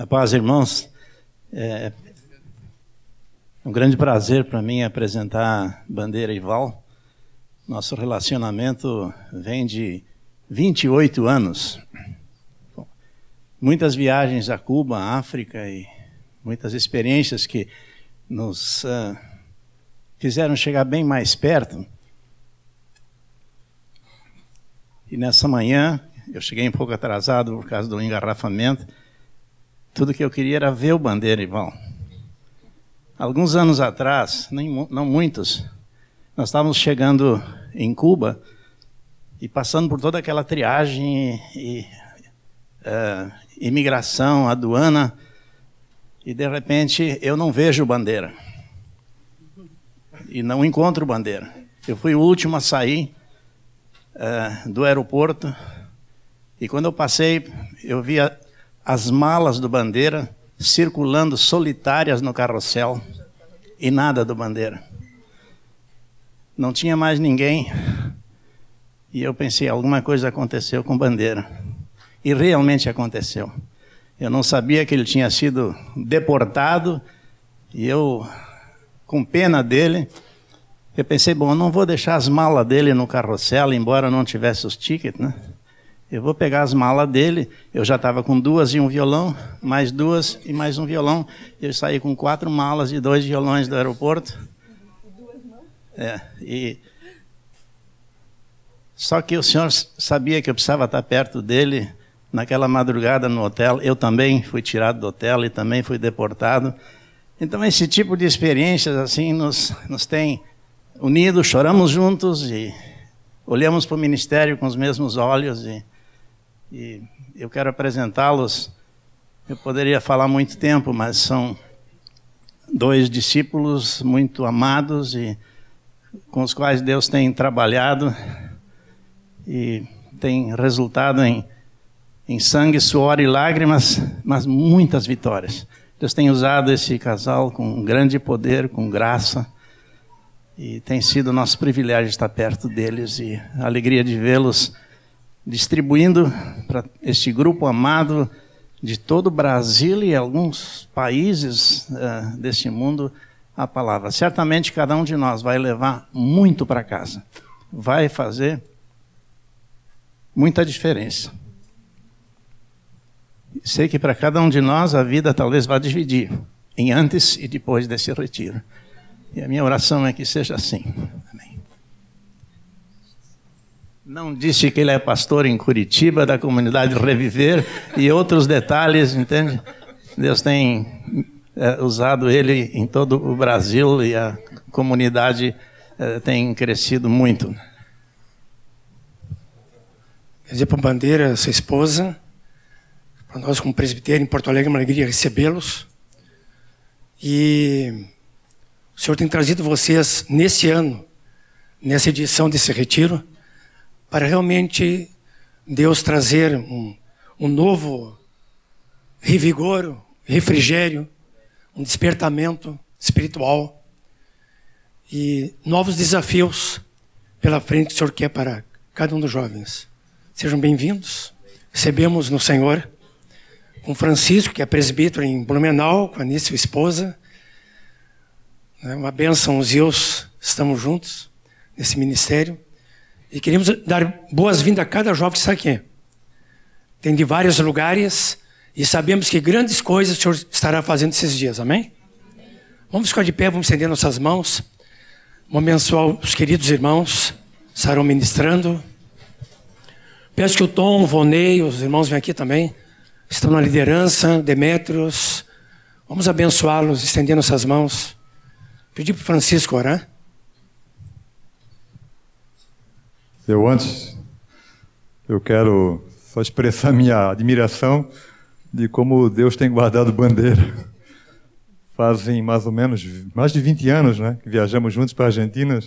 A paz, irmãos. É um grande prazer para mim apresentar Bandeira e Val. Nosso relacionamento vem de 28 anos. Bom, muitas viagens a Cuba, África e muitas experiências que nos uh, fizeram chegar bem mais perto. E nessa manhã, eu cheguei um pouco atrasado por causa do engarrafamento tudo que eu queria era ver o Bandeira, Ival. Alguns anos atrás, nem, não muitos, nós estávamos chegando em Cuba e passando por toda aquela triagem e uh, imigração, aduana, e de repente eu não vejo bandeira. E não encontro bandeira. Eu fui o último a sair uh, do aeroporto e quando eu passei, eu vi a, as malas do Bandeira circulando solitárias no carrossel e nada do Bandeira. Não tinha mais ninguém. E eu pensei, alguma coisa aconteceu com Bandeira. E realmente aconteceu. Eu não sabia que ele tinha sido deportado e eu, com pena dele, eu pensei, bom, não vou deixar as malas dele no carrossel, embora não tivesse os tickets, né? Eu vou pegar as malas dele. Eu já estava com duas e um violão, mais duas e mais um violão. Eu saí com quatro malas e dois violões do aeroporto. É, e só que o senhor sabia que eu precisava estar perto dele naquela madrugada no hotel. Eu também fui tirado do hotel e também fui deportado. Então esse tipo de experiências assim nos nos tem unidos, choramos juntos e olhamos para o ministério com os mesmos olhos e e eu quero apresentá-los. Eu poderia falar muito tempo, mas são dois discípulos muito amados e com os quais Deus tem trabalhado e tem resultado em, em sangue, suor e lágrimas, mas muitas vitórias. Deus tem usado esse casal com grande poder, com graça, e tem sido nosso privilégio estar perto deles e a alegria de vê-los distribuindo para este grupo amado de todo o Brasil e alguns países uh, deste mundo a palavra. Certamente cada um de nós vai levar muito para casa, vai fazer muita diferença. Sei que para cada um de nós a vida talvez vá dividir em antes e depois desse retiro. E a minha oração é que seja assim. Amém. Não disse que ele é pastor em Curitiba, da comunidade Reviver, e outros detalhes, entende? Deus tem é, usado ele em todo o Brasil e a comunidade é, tem crescido muito. Para Bandeira, sua esposa, para nós como presbitério em Porto Alegre, é uma alegria recebê-los. E o Senhor tem trazido vocês nesse ano, nessa edição desse retiro, para realmente Deus trazer um, um novo revigor, refrigério, um despertamento espiritual e novos desafios pela frente que o Senhor quer para cada um dos jovens. Sejam bem-vindos. Recebemos no Senhor com Francisco, que é presbítero em Blumenau, com a sua esposa. Né, uma bênção, os Deus, estamos juntos nesse ministério. E queremos dar boas-vindas a cada jovem que está aqui. Tem de vários lugares e sabemos que grandes coisas o Senhor estará fazendo esses dias, amém? Vamos ficar de pé, vamos estender nossas mãos. Vamos abençoar os queridos irmãos, estarão ministrando. Peço que o Tom, o Vonei, os irmãos vêm aqui também, estão na liderança, Demétrios. Vamos abençoá-los, estender nossas mãos. Pedir para Francisco orar. Eu antes, eu quero só expressar minha admiração de como Deus tem guardado bandeira. Fazem mais ou menos, mais de 20 anos, né, que viajamos juntos para a Argentina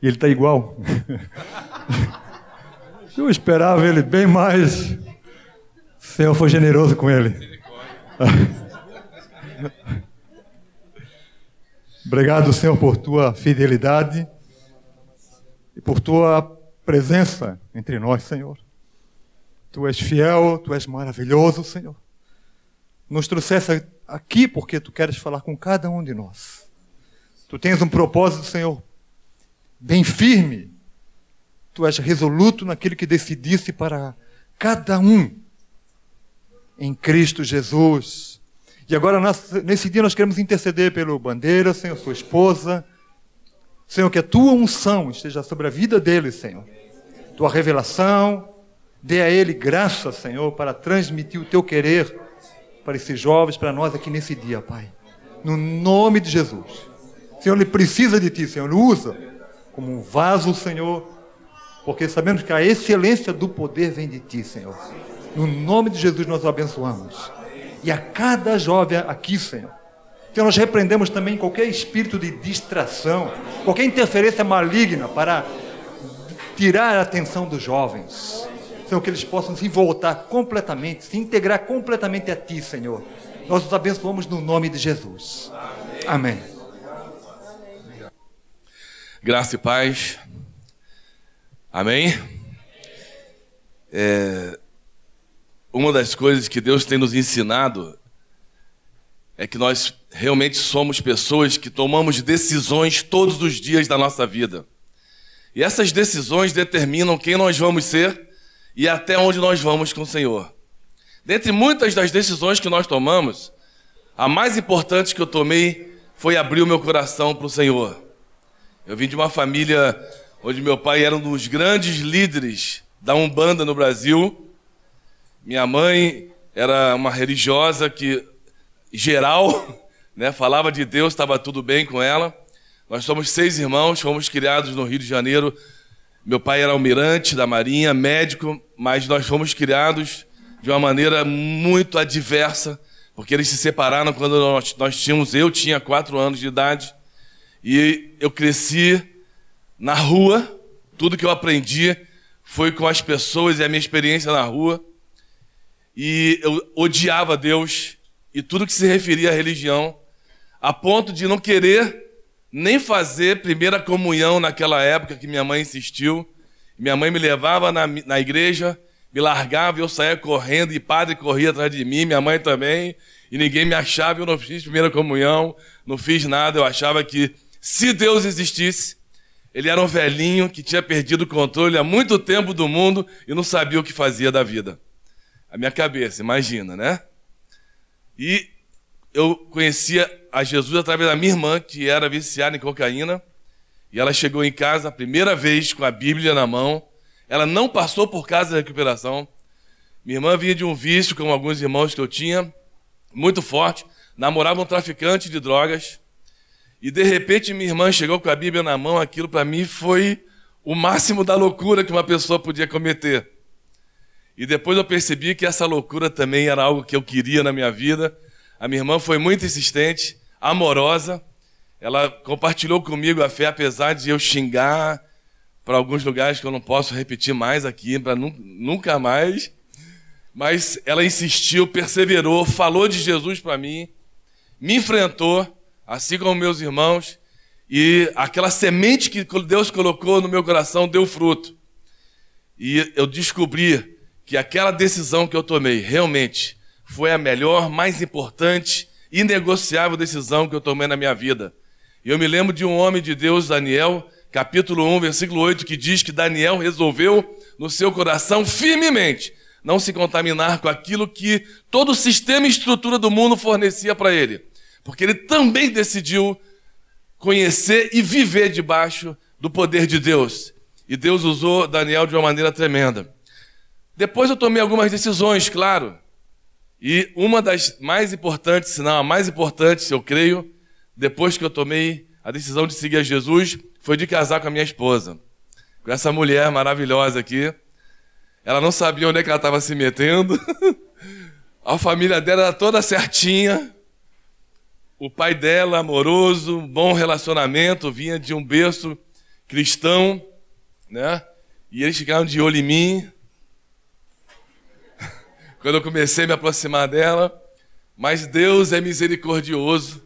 e ele está igual. Eu esperava ele bem mais. O Senhor foi generoso com ele. Obrigado, Senhor, por tua fidelidade e por tua presença entre nós, Senhor. Tu és fiel, tu és maravilhoso, Senhor. nos trouxesse aqui porque tu queres falar com cada um de nós. Tu tens um propósito, Senhor, bem firme. Tu és resoluto naquilo que decidisse para cada um em Cristo Jesus. E agora, nesse dia, nós queremos interceder pelo Bandeira, Senhor, sua esposa. Senhor, que a tua unção esteja sobre a vida dele, Senhor. Tua revelação, dê a ele graça, Senhor, para transmitir o teu querer para esses jovens, para nós aqui nesse dia, Pai. No nome de Jesus. Senhor, ele precisa de ti, Senhor. Usa como um vaso, Senhor, porque sabemos que a excelência do poder vem de ti, Senhor. No nome de Jesus nós o abençoamos. E a cada jovem aqui, Senhor. Senhor, nós repreendemos também qualquer espírito de distração, qualquer interferência maligna para tirar a atenção dos jovens. Senhor, que eles possam se voltar completamente, se integrar completamente a Ti, Senhor. Nós os abençoamos no nome de Jesus. Amém. Graça e paz. Amém. É, uma das coisas que Deus tem nos ensinado é que nós realmente somos pessoas que tomamos decisões todos os dias da nossa vida. E essas decisões determinam quem nós vamos ser e até onde nós vamos com o Senhor. Dentre muitas das decisões que nós tomamos, a mais importante que eu tomei foi abrir o meu coração para o Senhor. Eu vim de uma família onde meu pai era um dos grandes líderes da Umbanda no Brasil. Minha mãe era uma religiosa que, geral, né, falava de Deus, estava tudo bem com ela. Nós somos seis irmãos, fomos criados no Rio de Janeiro. Meu pai era almirante da Marinha, médico, mas nós fomos criados de uma maneira muito adversa, porque eles se separaram quando nós, nós tínhamos, eu tinha quatro anos de idade, e eu cresci na rua, tudo que eu aprendi foi com as pessoas e a minha experiência na rua, e eu odiava Deus e tudo que se referia à religião, a ponto de não querer nem fazer primeira comunhão naquela época que minha mãe insistiu. Minha mãe me levava na, na igreja, me largava e eu saía correndo e padre corria atrás de mim, minha mãe também, e ninguém me achava, eu não fiz primeira comunhão, não fiz nada, eu achava que se Deus existisse, ele era um velhinho que tinha perdido o controle há muito tempo do mundo e não sabia o que fazia da vida. A minha cabeça, imagina, né? E eu conhecia a Jesus através da minha irmã, que era viciada em cocaína. E ela chegou em casa a primeira vez com a Bíblia na mão. Ela não passou por casa de recuperação. Minha irmã vinha de um vício, como alguns irmãos que eu tinha, muito forte. Namorava um traficante de drogas. E de repente minha irmã chegou com a Bíblia na mão. Aquilo para mim foi o máximo da loucura que uma pessoa podia cometer. E depois eu percebi que essa loucura também era algo que eu queria na minha vida a minha irmã foi muito insistente, amorosa. Ela compartilhou comigo a fé, apesar de eu xingar para alguns lugares que eu não posso repetir mais aqui, para nunca mais. Mas ela insistiu, perseverou, falou de Jesus para mim, me enfrentou, assim como meus irmãos, e aquela semente que Deus colocou no meu coração deu fruto. E eu descobri que aquela decisão que eu tomei realmente foi a melhor, mais importante, inegociável decisão que eu tomei na minha vida. E eu me lembro de um homem de Deus, Daniel, capítulo 1, versículo 8, que diz que Daniel resolveu no seu coração firmemente não se contaminar com aquilo que todo o sistema e estrutura do mundo fornecia para ele. Porque ele também decidiu conhecer e viver debaixo do poder de Deus. E Deus usou Daniel de uma maneira tremenda. Depois eu tomei algumas decisões, claro. E uma das mais importantes, se não a mais importante, eu creio, depois que eu tomei a decisão de seguir a Jesus, foi de casar com a minha esposa. Com essa mulher maravilhosa aqui. Ela não sabia onde é que ela estava se metendo. a família dela era toda certinha. O pai dela, amoroso, bom relacionamento, vinha de um berço cristão, né? E eles ficaram de olho em mim quando eu comecei a me aproximar dela, mas Deus é misericordioso,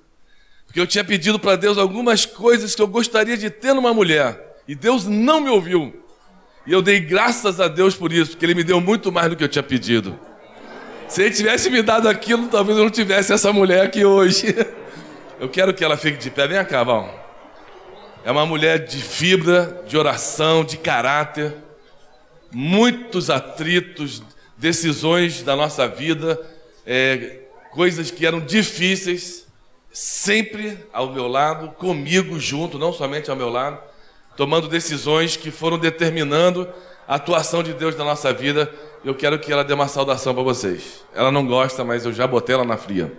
porque eu tinha pedido para Deus algumas coisas que eu gostaria de ter numa mulher, e Deus não me ouviu. E eu dei graças a Deus por isso, porque Ele me deu muito mais do que eu tinha pedido. Se ele tivesse me dado aquilo, talvez eu não tivesse essa mulher aqui hoje. Eu quero que ela fique de pé. Vem cá, Val. É uma mulher de fibra, de oração, de caráter. Muitos atritos, decisões da nossa vida, é, coisas que eram difíceis, sempre ao meu lado, comigo junto, não somente ao meu lado, tomando decisões que foram determinando a atuação de Deus na nossa vida. Eu quero que ela dê uma saudação para vocês. Ela não gosta, mas eu já botei ela na fria.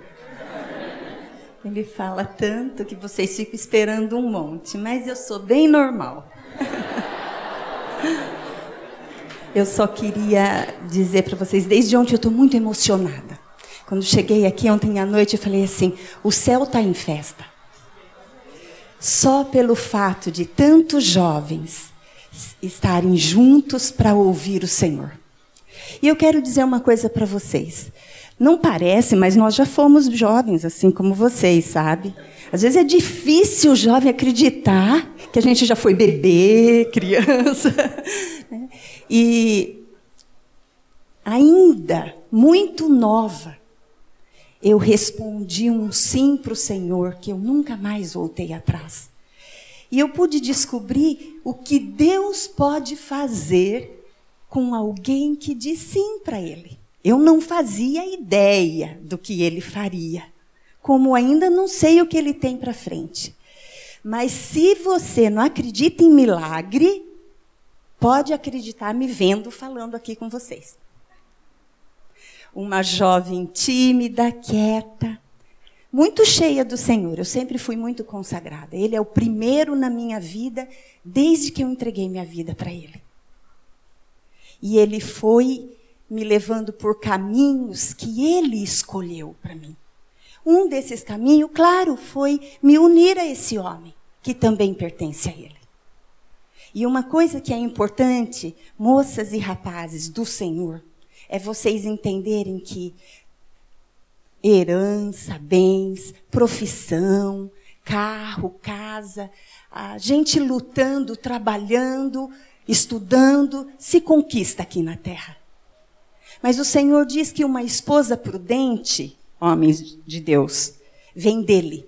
Ele fala tanto que vocês ficam esperando um monte, mas eu sou bem normal. eu só queria dizer para vocês, desde ontem eu estou muito emocionada. Quando cheguei aqui ontem à noite, eu falei assim: o céu está em festa. Só pelo fato de tantos jovens estarem juntos para ouvir o Senhor. E eu quero dizer uma coisa para vocês. Não parece, mas nós já fomos jovens, assim como vocês, sabe? Às vezes é difícil o jovem acreditar que a gente já foi bebê, criança. Né? E ainda muito nova, eu respondi um sim para o Senhor, que eu nunca mais voltei atrás. E eu pude descobrir o que Deus pode fazer com alguém que diz sim para Ele. Eu não fazia ideia do que Ele faria, como ainda não sei o que Ele tem para frente. Mas se você não acredita em milagre, pode acreditar me vendo falando aqui com vocês uma jovem tímida, quieta, muito cheia do Senhor. Eu sempre fui muito consagrada. Ele é o primeiro na minha vida desde que eu entreguei minha vida para Ele. E Ele foi me levando por caminhos que Ele escolheu para mim. Um desses caminhos, claro, foi me unir a esse homem, que também pertence a Ele. E uma coisa que é importante, moças e rapazes do Senhor, é vocês entenderem que herança, bens, profissão, carro, casa, a gente lutando, trabalhando, estudando, se conquista aqui na terra. Mas o Senhor diz que uma esposa prudente, homens de Deus, vem dele.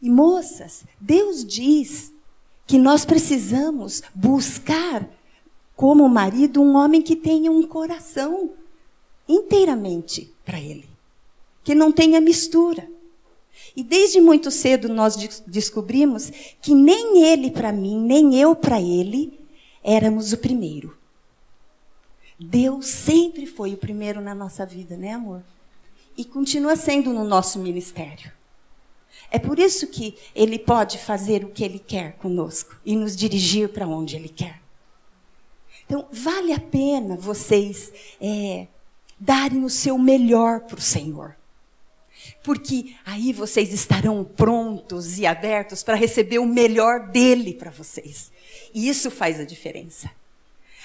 E moças, Deus diz que nós precisamos buscar como marido um homem que tenha um coração inteiramente para ele, que não tenha mistura. E desde muito cedo nós descobrimos que nem ele para mim, nem eu para ele éramos o primeiro. Deus sempre foi o primeiro na nossa vida, né, amor? E continua sendo no nosso ministério. É por isso que ele pode fazer o que ele quer conosco e nos dirigir para onde ele quer. Então, vale a pena vocês é, darem o seu melhor para o Senhor. Porque aí vocês estarão prontos e abertos para receber o melhor dele para vocês. E isso faz a diferença.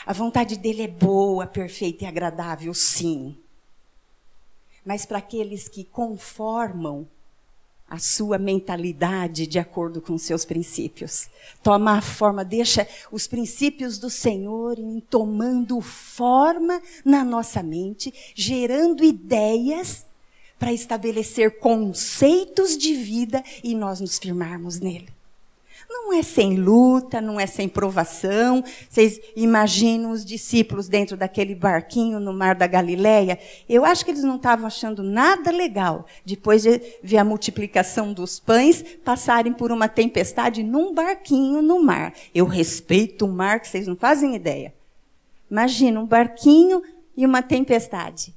A vontade dele é boa, perfeita e agradável, sim. Mas para aqueles que conformam a sua mentalidade de acordo com seus princípios. Toma a forma, deixa os princípios do Senhor em tomando forma na nossa mente, gerando ideias para estabelecer conceitos de vida e nós nos firmarmos nele. Não é sem luta, não é sem provação. Vocês imaginam os discípulos dentro daquele barquinho no mar da Galileia? Eu acho que eles não estavam achando nada legal, depois de ver a multiplicação dos pães, passarem por uma tempestade num barquinho no mar. Eu respeito o mar, que vocês não fazem ideia. Imagina um barquinho e uma tempestade.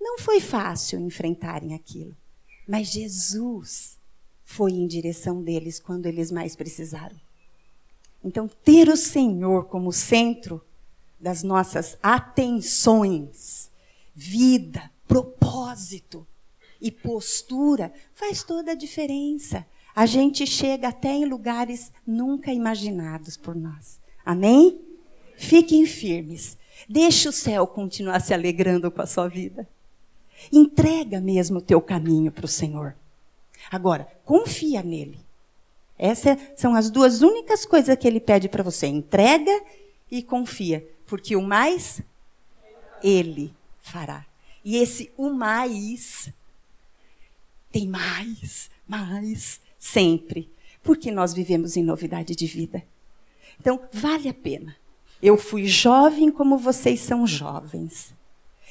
Não foi fácil enfrentarem aquilo. Mas Jesus foi em direção deles quando eles mais precisaram. Então, ter o Senhor como centro das nossas atenções, vida, propósito e postura faz toda a diferença. A gente chega até em lugares nunca imaginados por nós. Amém? Fiquem firmes. Deixe o céu continuar se alegrando com a sua vida. Entrega mesmo o teu caminho para o Senhor. Agora, confia nele. Essas são as duas únicas coisas que ele pede para você: entrega e confia. Porque o mais Ele fará. E esse o mais tem mais, mais, sempre. Porque nós vivemos em novidade de vida. Então, vale a pena. Eu fui jovem como vocês são jovens.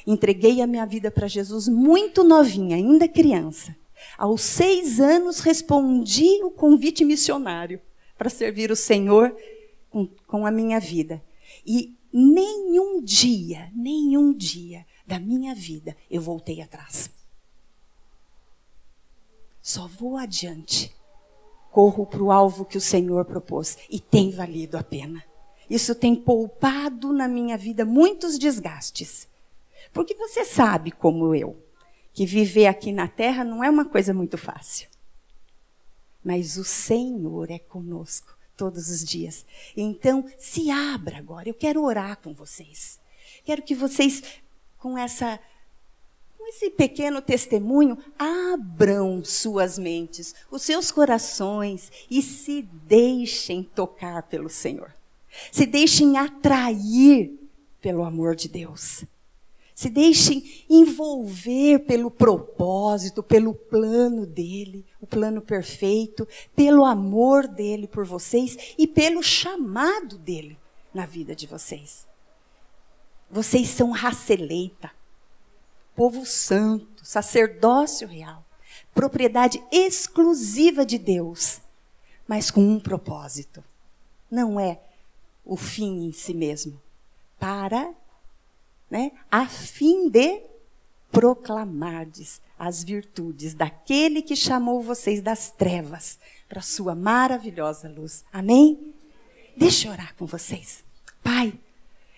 Entreguei a minha vida para Jesus muito novinha, ainda criança. Aos seis anos, respondi o convite missionário para servir o Senhor com, com a minha vida. E nenhum dia, nenhum dia da minha vida eu voltei atrás. Só vou adiante. Corro para o alvo que o Senhor propôs e tem valido a pena. Isso tem poupado na minha vida muitos desgastes. Porque você sabe, como eu, que viver aqui na terra não é uma coisa muito fácil. Mas o Senhor é conosco todos os dias. Então, se abra agora. Eu quero orar com vocês. Quero que vocês, com essa com esse pequeno testemunho, abram suas mentes, os seus corações e se deixem tocar pelo Senhor. Se deixem atrair pelo amor de Deus. Se deixem envolver pelo propósito, pelo plano dele, o plano perfeito, pelo amor dele por vocês e pelo chamado dele na vida de vocês. Vocês são raça eleita, povo santo, sacerdócio real, propriedade exclusiva de Deus, mas com um propósito. Não é o fim em si mesmo, para né, a fim de proclamardes as virtudes daquele que chamou vocês das trevas para a sua maravilhosa luz. Amém? Deixa eu orar com vocês. Pai,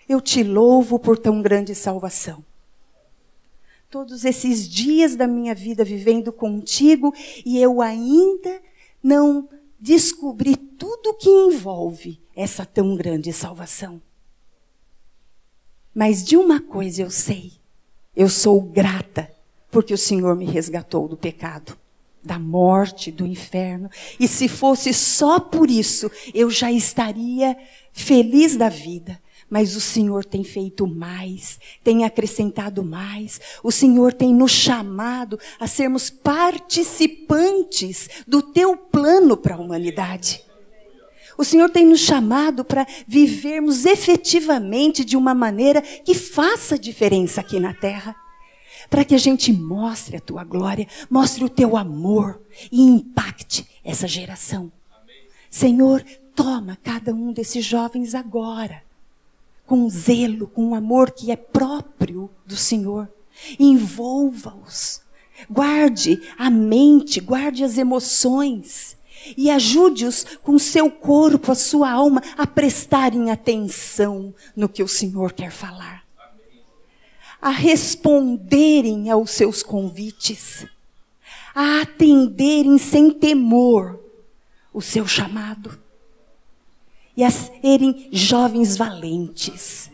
eu te louvo por tão grande salvação. Todos esses dias da minha vida vivendo contigo e eu ainda não descobri tudo que envolve essa tão grande salvação. Mas de uma coisa eu sei: eu sou grata porque o Senhor me resgatou do pecado, da morte, do inferno. E se fosse só por isso, eu já estaria feliz da vida. Mas o Senhor tem feito mais, tem acrescentado mais. O Senhor tem nos chamado a sermos participantes do teu plano para a humanidade. O Senhor tem nos chamado para vivermos efetivamente de uma maneira que faça diferença aqui na terra. Para que a gente mostre a tua glória, mostre o teu amor e impacte essa geração. Senhor, toma cada um desses jovens agora, com zelo, com um amor que é próprio do Senhor. Envolva-os. Guarde a mente, guarde as emoções e ajude-os com seu corpo, a sua alma, a prestarem atenção no que o Senhor quer falar. A responderem aos seus convites. A atenderem sem temor o seu chamado. E a serem jovens valentes,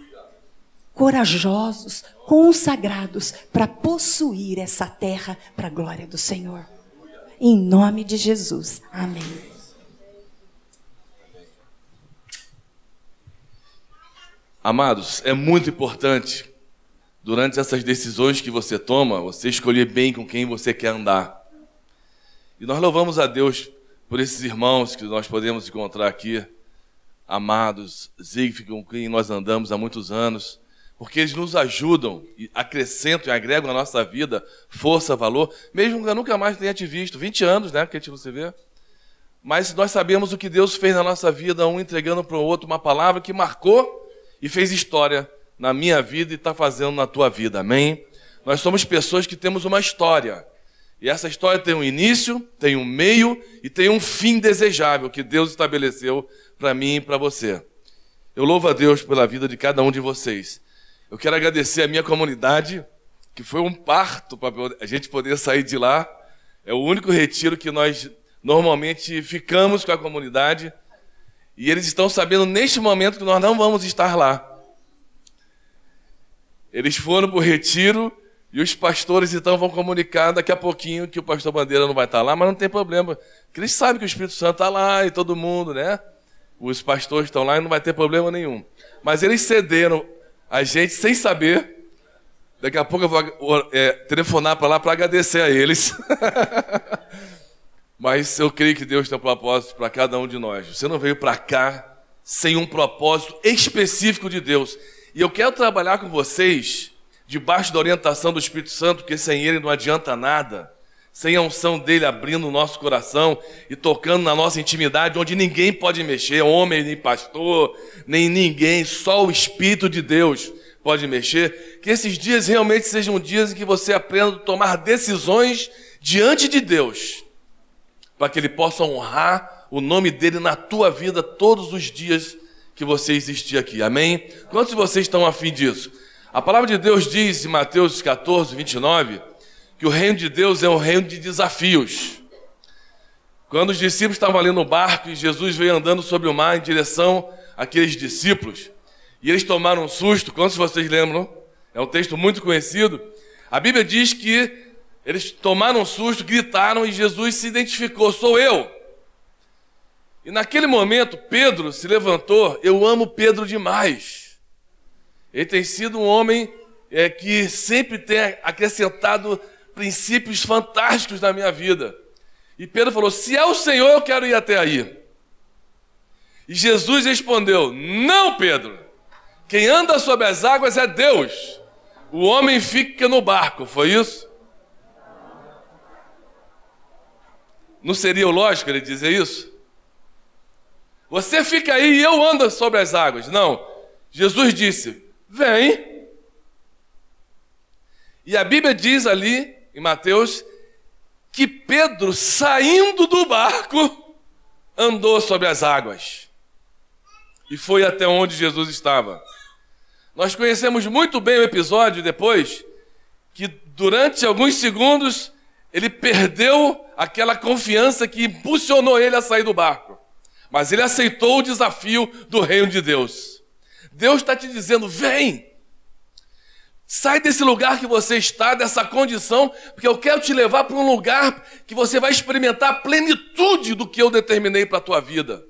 corajosos, consagrados para possuir essa terra para a glória do Senhor. Em nome de Jesus. Amém. Amados, é muito importante, durante essas decisões que você toma, você escolher bem com quem você quer andar. E nós louvamos a Deus por esses irmãos que nós podemos encontrar aqui, amados, Zig, com quem nós andamos há muitos anos porque eles nos ajudam, acrescentam e agregam à nossa vida força, valor, mesmo que eu nunca mais tenha te visto, 20 anos, né, que a gente você vê. Mas nós sabemos o que Deus fez na nossa vida, um entregando para o outro uma palavra que marcou e fez história na minha vida e está fazendo na tua vida, amém? Nós somos pessoas que temos uma história. E essa história tem um início, tem um meio e tem um fim desejável que Deus estabeleceu para mim e para você. Eu louvo a Deus pela vida de cada um de vocês. Eu quero agradecer a minha comunidade, que foi um parto para a gente poder sair de lá. É o único retiro que nós normalmente ficamos com a comunidade. E eles estão sabendo neste momento que nós não vamos estar lá. Eles foram para o retiro e os pastores então vão comunicar daqui a pouquinho que o pastor Bandeira não vai estar lá, mas não tem problema. Porque eles sabem que o Espírito Santo está lá e todo mundo, né? Os pastores estão lá e não vai ter problema nenhum. Mas eles cederam a gente, sem saber, Daqui a pouco eu vou é, telefonar para lá para agradecer a eles. Mas eu creio que Deus tem um propósito para cada um de nós. Você não veio para cá sem um propósito específico de Deus. E eu quero trabalhar com vocês debaixo da orientação do Espírito Santo, porque sem ele não adianta nada. Sem a unção dele abrindo o nosso coração e tocando na nossa intimidade, onde ninguém pode mexer, homem, nem pastor, nem ninguém, só o Espírito de Deus pode mexer. Que esses dias realmente sejam dias em que você aprenda a tomar decisões diante de Deus para que Ele possa honrar o nome dele na tua vida todos os dias que você existir aqui. Amém? Quantos de vocês estão afim disso? A palavra de Deus diz em Mateus 14, 29, que o reino de Deus é um reino de desafios. Quando os discípulos estavam ali no barco e Jesus veio andando sobre o mar em direção àqueles discípulos, e eles tomaram um susto, quantos vocês lembram? É um texto muito conhecido. A Bíblia diz que eles tomaram um susto, gritaram e Jesus se identificou: sou eu. E naquele momento, Pedro se levantou. Eu amo Pedro demais. Ele tem sido um homem é, que sempre tem acrescentado princípios fantásticos na minha vida. E Pedro falou: Se é o Senhor, eu quero ir até aí. E Jesus respondeu: Não, Pedro. Quem anda sobre as águas é Deus. O homem fica no barco. Foi isso? Não seria lógico ele dizer isso? Você fica aí e eu ando sobre as águas. Não. Jesus disse: Vem. E a Bíblia diz ali, em Mateus, que Pedro, saindo do barco, andou sobre as águas. E foi até onde Jesus estava. Nós conhecemos muito bem o episódio depois, que durante alguns segundos ele perdeu aquela confiança que impulsionou ele a sair do barco. Mas ele aceitou o desafio do reino de Deus. Deus está te dizendo: vem, sai desse lugar que você está, dessa condição, porque eu quero te levar para um lugar que você vai experimentar a plenitude do que eu determinei para a tua vida.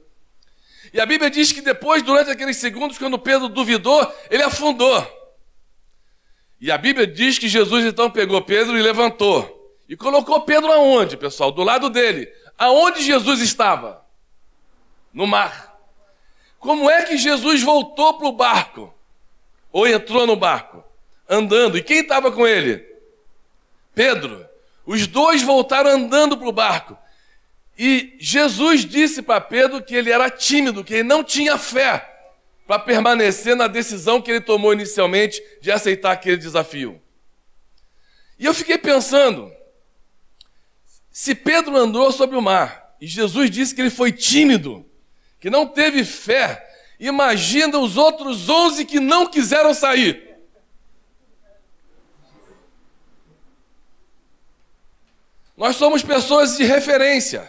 E a Bíblia diz que depois, durante aqueles segundos, quando Pedro duvidou, ele afundou. E a Bíblia diz que Jesus então pegou Pedro e levantou. E colocou Pedro aonde, pessoal? Do lado dele. Aonde Jesus estava? No mar. Como é que Jesus voltou para o barco? Ou entrou no barco? Andando. E quem estava com ele? Pedro. Os dois voltaram andando para o barco. E Jesus disse para Pedro que ele era tímido, que ele não tinha fé para permanecer na decisão que ele tomou inicialmente de aceitar aquele desafio. E eu fiquei pensando, se Pedro andou sobre o mar e Jesus disse que ele foi tímido, que não teve fé, imagina os outros onze que não quiseram sair. Nós somos pessoas de referência.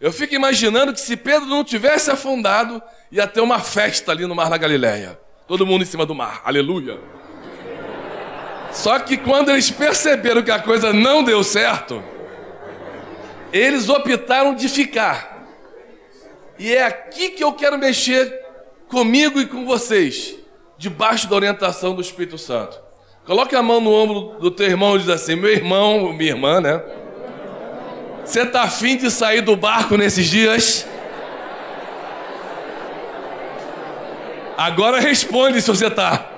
Eu fico imaginando que se Pedro não tivesse afundado, ia ter uma festa ali no Mar da Galileia. Todo mundo em cima do mar. Aleluia. Só que quando eles perceberam que a coisa não deu certo, eles optaram de ficar. E é aqui que eu quero mexer comigo e com vocês, debaixo da orientação do Espírito Santo. Coloque a mão no ombro do teu irmão e diz assim: meu irmão, minha irmã, né? Você está afim de sair do barco nesses dias? Agora responde se você está.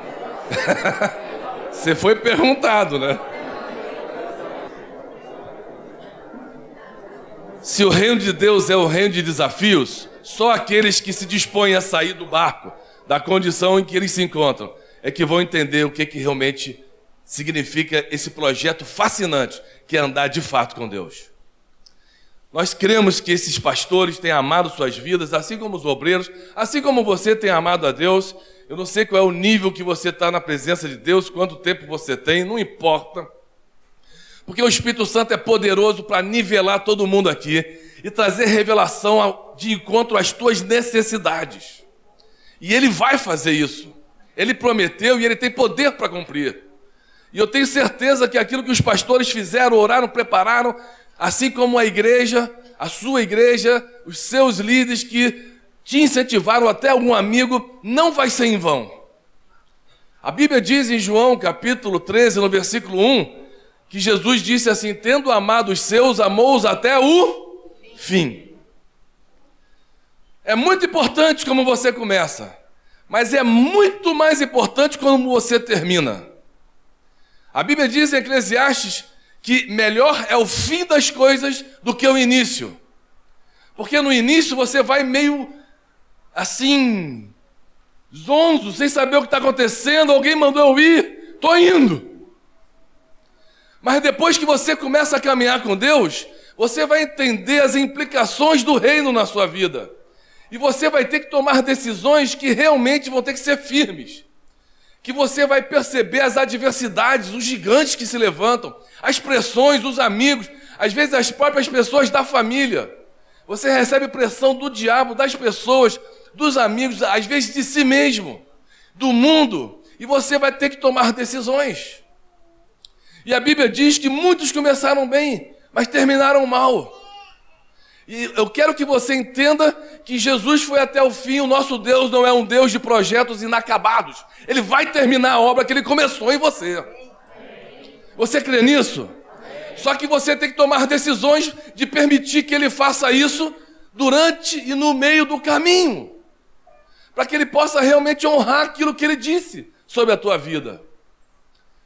você foi perguntado, né? Se o reino de Deus é o reino de desafios, só aqueles que se dispõem a sair do barco, da condição em que eles se encontram, é que vão entender o que, que realmente significa esse projeto fascinante que é andar de fato com Deus. Nós cremos que esses pastores têm amado suas vidas, assim como os obreiros, assim como você tem amado a Deus. Eu não sei qual é o nível que você está na presença de Deus, quanto tempo você tem, não importa. Porque o Espírito Santo é poderoso para nivelar todo mundo aqui e trazer revelação de encontro às tuas necessidades. E ele vai fazer isso. Ele prometeu e ele tem poder para cumprir. E eu tenho certeza que aquilo que os pastores fizeram, oraram, prepararam, assim como a igreja, a sua igreja, os seus líderes que te incentivaram, até algum amigo, não vai ser em vão. A Bíblia diz em João capítulo 13, no versículo 1, que Jesus disse assim: Tendo amado os seus, amou-os até o fim. É muito importante como você começa, mas é muito mais importante como você termina. A Bíblia diz em Eclesiastes que melhor é o fim das coisas do que o início. Porque no início você vai meio assim, zonzo, sem saber o que está acontecendo, alguém mandou eu ir, estou indo. Mas depois que você começa a caminhar com Deus, você vai entender as implicações do reino na sua vida. E você vai ter que tomar decisões que realmente vão ter que ser firmes. Que você vai perceber as adversidades, os gigantes que se levantam, as pressões, os amigos, às vezes as próprias pessoas da família. Você recebe pressão do diabo, das pessoas, dos amigos, às vezes de si mesmo, do mundo, e você vai ter que tomar decisões. E a Bíblia diz que muitos começaram bem, mas terminaram mal. E eu quero que você entenda que Jesus foi até o fim. O nosso Deus não é um Deus de projetos inacabados. Ele vai terminar a obra que ele começou em você. Você crê nisso? Só que você tem que tomar decisões de permitir que ele faça isso durante e no meio do caminho, para que ele possa realmente honrar aquilo que ele disse sobre a tua vida.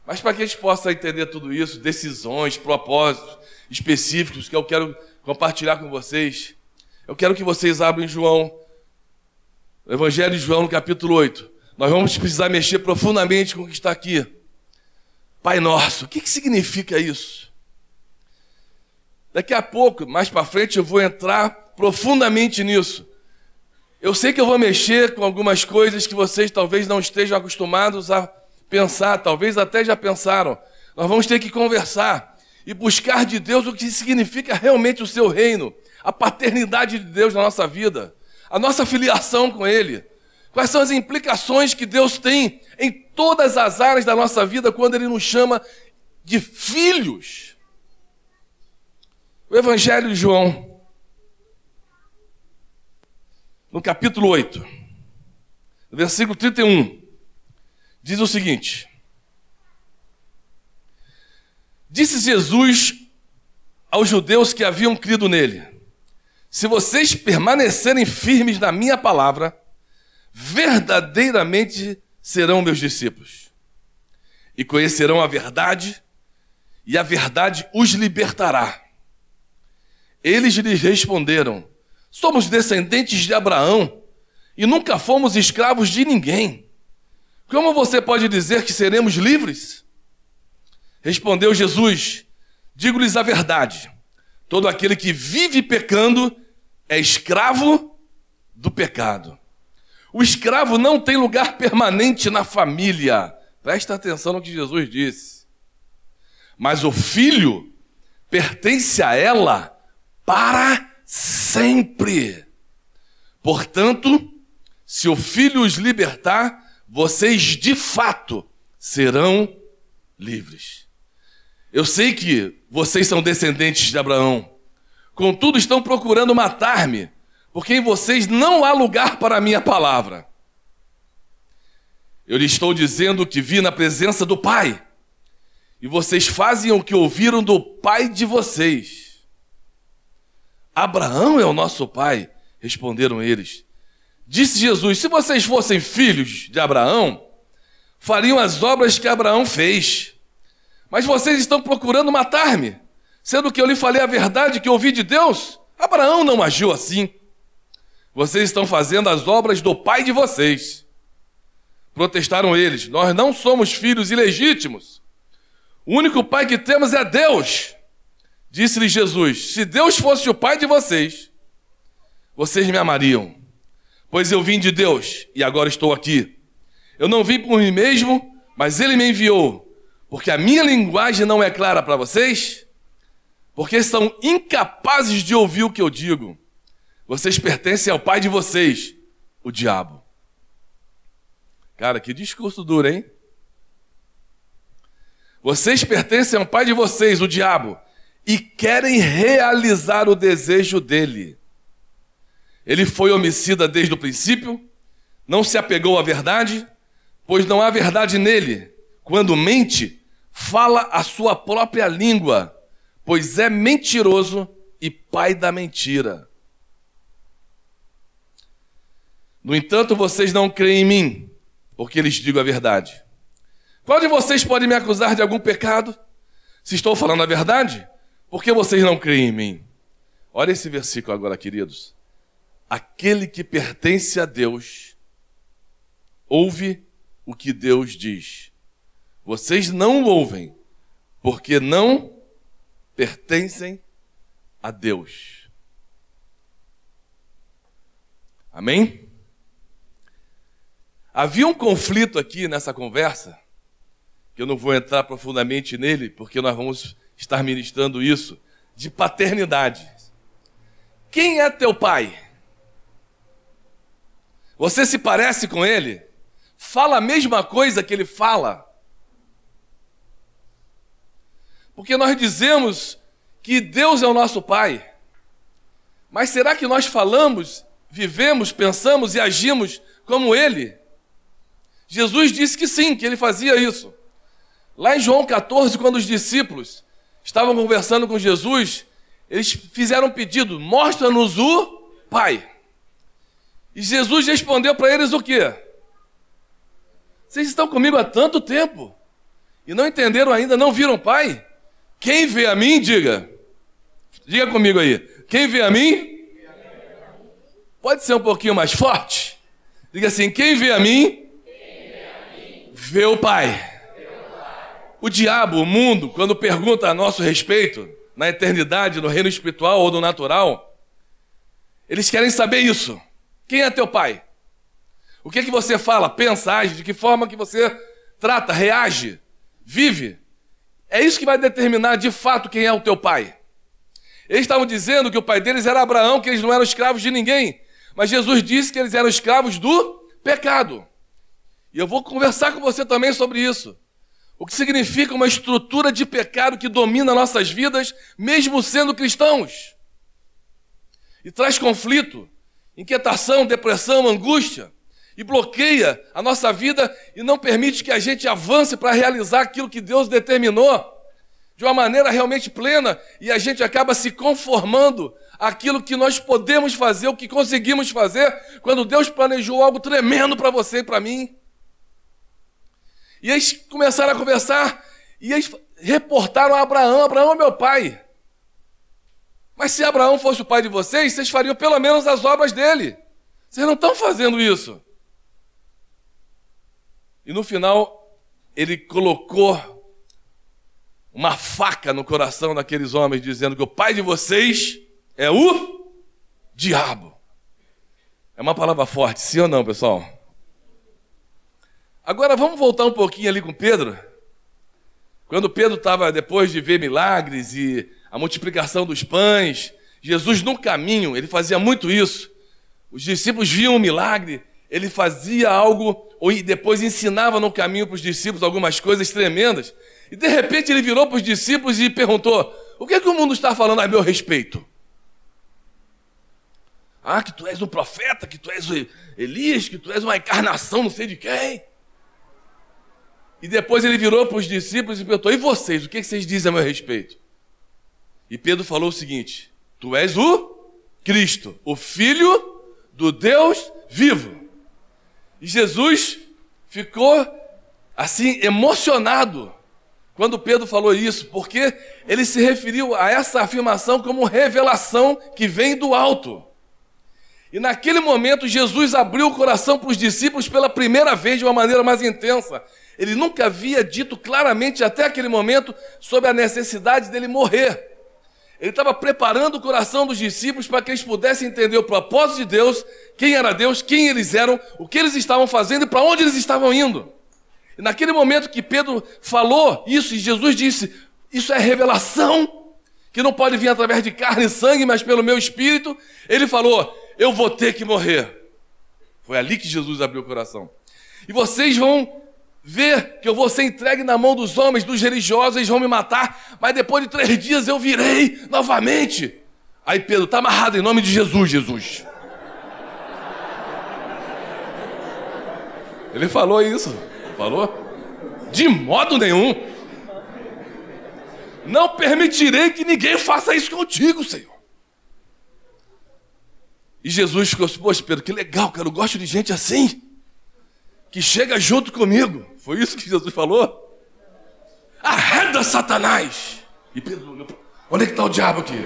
Mas para que a gente possa entender tudo isso, decisões, propósitos específicos que eu quero compartilhar com vocês, eu quero que vocês abram João, o Evangelho de João, no capítulo 8. Nós vamos precisar mexer profundamente com o que está aqui. Pai Nosso, o que, que significa isso? Daqui a pouco, mais para frente, eu vou entrar profundamente nisso. Eu sei que eu vou mexer com algumas coisas que vocês talvez não estejam acostumados a pensar, talvez até já pensaram. Nós vamos ter que conversar e buscar de Deus o que significa realmente o seu reino, a paternidade de Deus na nossa vida, a nossa filiação com Ele. Quais são as implicações que Deus tem em todas as áreas da nossa vida quando Ele nos chama de filhos? O Evangelho de João, no capítulo 8, versículo 31 diz o seguinte: Disse Jesus aos judeus que haviam crido nele: Se vocês permanecerem firmes na minha palavra, verdadeiramente serão meus discípulos, e conhecerão a verdade, e a verdade os libertará. Eles lhes responderam: Somos descendentes de Abraão e nunca fomos escravos de ninguém. Como você pode dizer que seremos livres? Respondeu Jesus: Digo-lhes a verdade. Todo aquele que vive pecando é escravo do pecado. O escravo não tem lugar permanente na família. Presta atenção no que Jesus disse. Mas o filho pertence a ela para sempre. Portanto, se o filho os libertar, vocês de fato serão livres. Eu sei que vocês são descendentes de Abraão, contudo estão procurando matar-me, porque em vocês não há lugar para a minha palavra. Eu lhes estou dizendo que vi na presença do Pai, e vocês fazem o que ouviram do pai de vocês. Abraão é o nosso pai, responderam eles. Disse Jesus: Se vocês fossem filhos de Abraão, fariam as obras que Abraão fez. Mas vocês estão procurando matar-me, sendo que eu lhe falei a verdade que ouvi de Deus. Abraão não agiu assim. Vocês estão fazendo as obras do pai de vocês. Protestaram eles: Nós não somos filhos ilegítimos. O único pai que temos é Deus. Disse-lhe Jesus: Se Deus fosse o pai de vocês, vocês me amariam pois eu vim de Deus e agora estou aqui. Eu não vim por mim mesmo, mas Ele me enviou, porque a minha linguagem não é clara para vocês, porque são incapazes de ouvir o que eu digo. Vocês pertencem ao pai de vocês, o diabo. Cara, que discurso duro, hein? Vocês pertencem ao pai de vocês, o diabo, e querem realizar o desejo dele. Ele foi homicida desde o princípio, não se apegou à verdade, pois não há verdade nele. Quando mente, fala a sua própria língua, pois é mentiroso e pai da mentira. No entanto, vocês não creem em mim, porque lhes digo a verdade. Qual de vocês pode me acusar de algum pecado? Se estou falando a verdade, por que vocês não creem em mim? Olha esse versículo agora, queridos. Aquele que pertence a Deus, ouve o que Deus diz. Vocês não ouvem, porque não pertencem a Deus. Amém? Havia um conflito aqui nessa conversa, que eu não vou entrar profundamente nele, porque nós vamos estar ministrando isso, de paternidade. Quem é teu pai? Você se parece com ele? Fala a mesma coisa que ele fala? Porque nós dizemos que Deus é o nosso pai. Mas será que nós falamos, vivemos, pensamos e agimos como ele? Jesus disse que sim, que ele fazia isso. Lá em João 14, quando os discípulos estavam conversando com Jesus, eles fizeram um pedido: mostra-nos o Pai. E Jesus respondeu para eles o quê? Vocês estão comigo há tanto tempo e não entenderam ainda, não viram Pai? Quem vê a mim, diga. Diga comigo aí. Quem vê a mim? Pode ser um pouquinho mais forte? Diga assim: quem vê a mim? vê o Pai. O diabo, o mundo, quando pergunta a nosso respeito, na eternidade, no reino espiritual ou no natural, eles querem saber isso. Quem é teu pai? O que é que você fala, pensa, age, de que forma que você trata, reage, vive? É isso que vai determinar de fato quem é o teu pai. Eles estavam dizendo que o pai deles era Abraão, que eles não eram escravos de ninguém. Mas Jesus disse que eles eram escravos do pecado. E eu vou conversar com você também sobre isso. O que significa uma estrutura de pecado que domina nossas vidas, mesmo sendo cristãos. E traz conflito, inquietação, depressão, angústia. E bloqueia a nossa vida e não permite que a gente avance para realizar aquilo que Deus determinou de uma maneira realmente plena e a gente acaba se conformando aquilo que nós podemos fazer, o que conseguimos fazer, quando Deus planejou algo tremendo para você e para mim. E eles começaram a conversar e eles reportaram a Abraão: Abraão é meu pai. Mas se Abraão fosse o pai de vocês, vocês fariam pelo menos as obras dele. Vocês não estão fazendo isso. E no final, ele colocou uma faca no coração daqueles homens, dizendo que o pai de vocês é o diabo. É uma palavra forte, sim ou não, pessoal? Agora vamos voltar um pouquinho ali com Pedro. Quando Pedro estava, depois de ver milagres e a multiplicação dos pães, Jesus no caminho, ele fazia muito isso. Os discípulos viam um milagre, ele fazia algo, ou depois ensinava no caminho para os discípulos algumas coisas tremendas. E de repente ele virou para os discípulos e perguntou: O que é que o mundo está falando a meu respeito? Ah, que tu és um profeta, que tu és o Elias, que tu és uma encarnação, não sei de quem. E depois ele virou para os discípulos e perguntou: E vocês, o que vocês dizem a meu respeito? E Pedro falou o seguinte: Tu és o Cristo, o Filho do Deus vivo. E Jesus ficou assim emocionado quando Pedro falou isso, porque ele se referiu a essa afirmação como revelação que vem do alto. E naquele momento Jesus abriu o coração para os discípulos pela primeira vez de uma maneira mais intensa. Ele nunca havia dito claramente até aquele momento sobre a necessidade dele morrer. Ele estava preparando o coração dos discípulos para que eles pudessem entender o propósito de Deus, quem era Deus, quem eles eram, o que eles estavam fazendo e para onde eles estavam indo. E naquele momento que Pedro falou isso, e Jesus disse: Isso é revelação, que não pode vir através de carne e sangue, mas pelo meu espírito. Ele falou: Eu vou ter que morrer. Foi ali que Jesus abriu o coração. E vocês vão ver que eu vou ser entregue na mão dos homens, dos religiosos, eles vão me matar, mas depois de três dias eu virei novamente. Aí Pedro, está amarrado em nome de Jesus, Jesus. Ele falou isso. falou? De modo nenhum. Não permitirei que ninguém faça isso contigo, Senhor. E Jesus ficou assim, poxa, Pedro, que legal, cara, eu gosto de gente assim, que chega junto comigo. Foi isso que Jesus falou? Arreda Satanás! E Pedro, onde é que está o diabo aqui?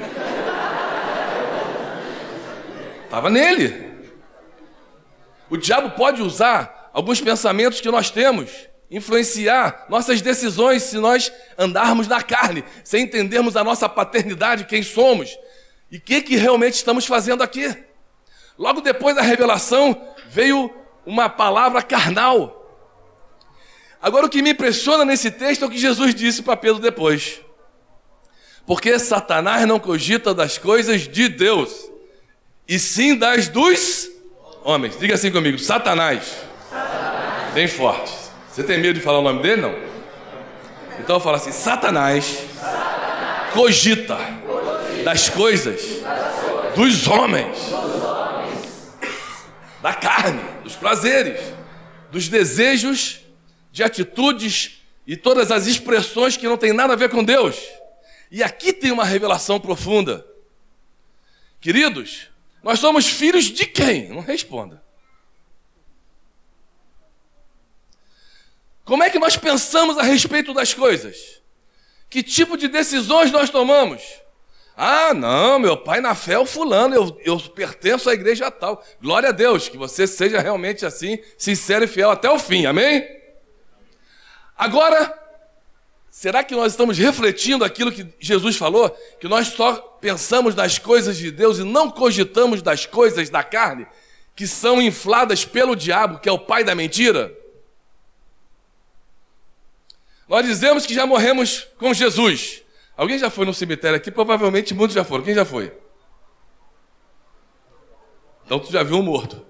Estava nele. O diabo pode usar alguns pensamentos que nós temos, influenciar nossas decisões se nós andarmos na carne, sem entendermos a nossa paternidade, quem somos e o que, que realmente estamos fazendo aqui. Logo depois da revelação veio uma palavra carnal. Agora o que me impressiona nesse texto é o que Jesus disse para Pedro depois. Porque Satanás não cogita das coisas de Deus, e sim das dos homens. Diga assim comigo: Satanás. Satanás. Bem forte. Você tem medo de falar o nome dele? Não? Então eu falo assim: Satanás, Satanás. Cogita, cogita das coisas, das dos homens, da carne, dos prazeres, dos desejos, de atitudes e todas as expressões que não têm nada a ver com Deus. E aqui tem uma revelação profunda. Queridos, nós somos filhos de quem? Não responda. Como é que nós pensamos a respeito das coisas? Que tipo de decisões nós tomamos? Ah, não, meu pai na fé é o fulano, eu, eu pertenço à igreja tal. Glória a Deus, que você seja realmente assim, sincero e fiel até o fim, amém? Agora, Será que nós estamos refletindo aquilo que Jesus falou? Que nós só pensamos nas coisas de Deus e não cogitamos das coisas da carne, que são infladas pelo diabo, que é o pai da mentira? Nós dizemos que já morremos com Jesus. Alguém já foi no cemitério aqui? Provavelmente muitos já foram. Quem já foi? Então tu já viu um morto.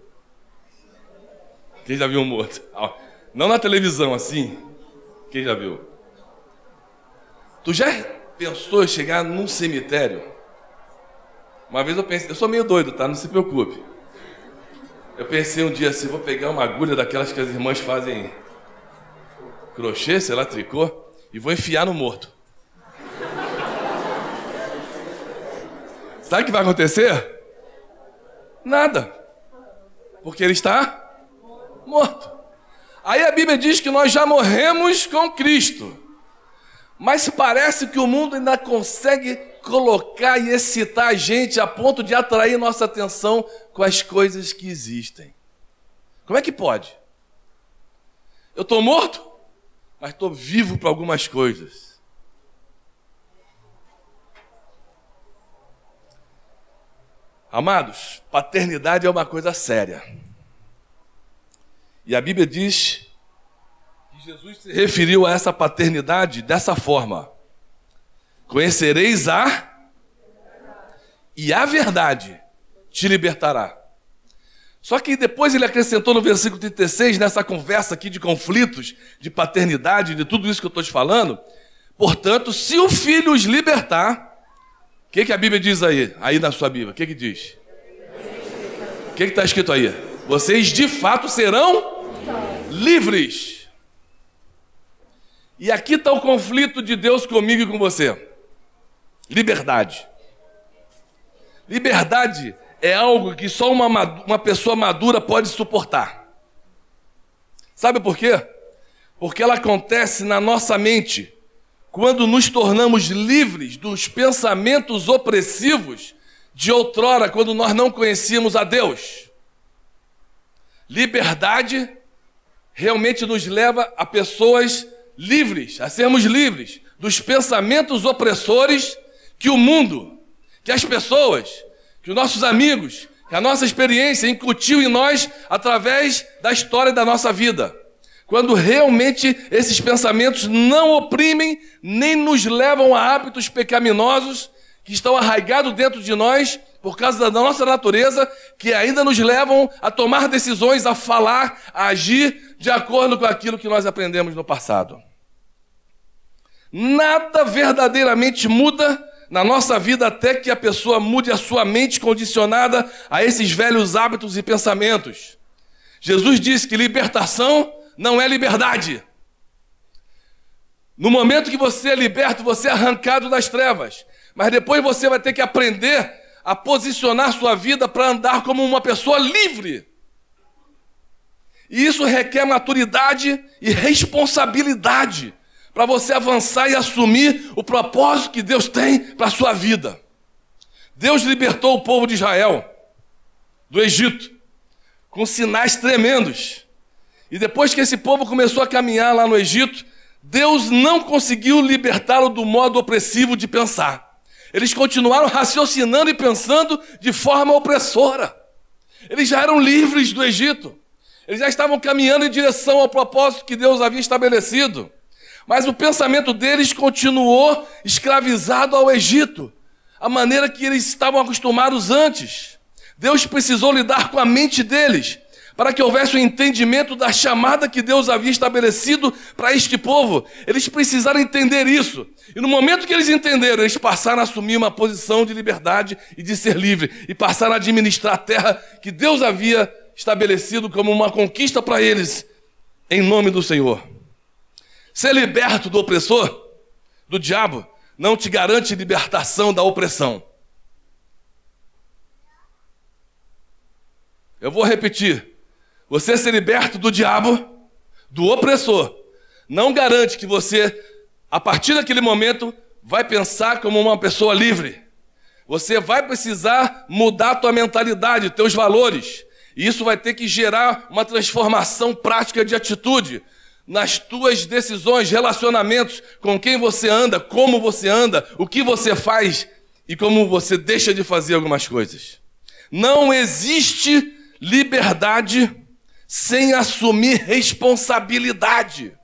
Quem já viu um morto? Não na televisão assim. Quem já viu? Tu já pensou em chegar num cemitério? Uma vez eu pensei, eu sou meio doido, tá? Não se preocupe. Eu pensei um dia assim, vou pegar uma agulha daquelas que as irmãs fazem crochê, sei lá, tricô, e vou enfiar no morto. Sabe o que vai acontecer? Nada. Porque ele está morto. Aí a Bíblia diz que nós já morremos com Cristo. Mas parece que o mundo ainda consegue colocar e excitar a gente a ponto de atrair nossa atenção com as coisas que existem. Como é que pode? Eu estou morto, mas estou vivo para algumas coisas. Amados, paternidade é uma coisa séria. E a Bíblia diz Jesus se referiu a essa paternidade dessa forma: Conhecereis a e a verdade te libertará. Só que depois ele acrescentou no versículo 36, nessa conversa aqui de conflitos, de paternidade, de tudo isso que eu estou te falando. Portanto, se o filho os libertar, que, que a Bíblia diz aí? Aí na sua Bíblia, o que, que diz? O que está escrito aí? Vocês de fato serão livres. E aqui está o conflito de Deus comigo e com você: liberdade. Liberdade é algo que só uma, uma pessoa madura pode suportar. Sabe por quê? Porque ela acontece na nossa mente quando nos tornamos livres dos pensamentos opressivos de outrora, quando nós não conhecíamos a Deus. Liberdade realmente nos leva a pessoas livres, a sermos livres dos pensamentos opressores que o mundo, que as pessoas, que os nossos amigos, que a nossa experiência incutiu em nós através da história da nossa vida. Quando realmente esses pensamentos não oprimem nem nos levam a hábitos pecaminosos que estão arraigados dentro de nós por causa da nossa natureza, que ainda nos levam a tomar decisões, a falar, a agir de acordo com aquilo que nós aprendemos no passado. Nada verdadeiramente muda na nossa vida até que a pessoa mude a sua mente condicionada a esses velhos hábitos e pensamentos. Jesus disse que libertação não é liberdade. No momento que você é liberto, você é arrancado das trevas. Mas depois você vai ter que aprender a posicionar sua vida para andar como uma pessoa livre. E isso requer maturidade e responsabilidade para você avançar e assumir o propósito que Deus tem para a sua vida. Deus libertou o povo de Israel do Egito com sinais tremendos. E depois que esse povo começou a caminhar lá no Egito, Deus não conseguiu libertá-lo do modo opressivo de pensar. Eles continuaram raciocinando e pensando de forma opressora. Eles já eram livres do Egito. Eles já estavam caminhando em direção ao propósito que Deus havia estabelecido. Mas o pensamento deles continuou escravizado ao Egito, a maneira que eles estavam acostumados antes. Deus precisou lidar com a mente deles para que houvesse o um entendimento da chamada que Deus havia estabelecido para este povo. Eles precisaram entender isso. E no momento que eles entenderam, eles passaram a assumir uma posição de liberdade e de ser livre, e passaram a administrar a terra que Deus havia estabelecido como uma conquista para eles, em nome do Senhor. Ser liberto do opressor, do diabo, não te garante libertação da opressão. Eu vou repetir. Você ser liberto do diabo, do opressor, não garante que você, a partir daquele momento, vai pensar como uma pessoa livre. Você vai precisar mudar a tua mentalidade, teus valores. E isso vai ter que gerar uma transformação prática de atitude nas tuas decisões, relacionamentos, com quem você anda, como você anda, o que você faz e como você deixa de fazer algumas coisas. Não existe liberdade sem assumir responsabilidade.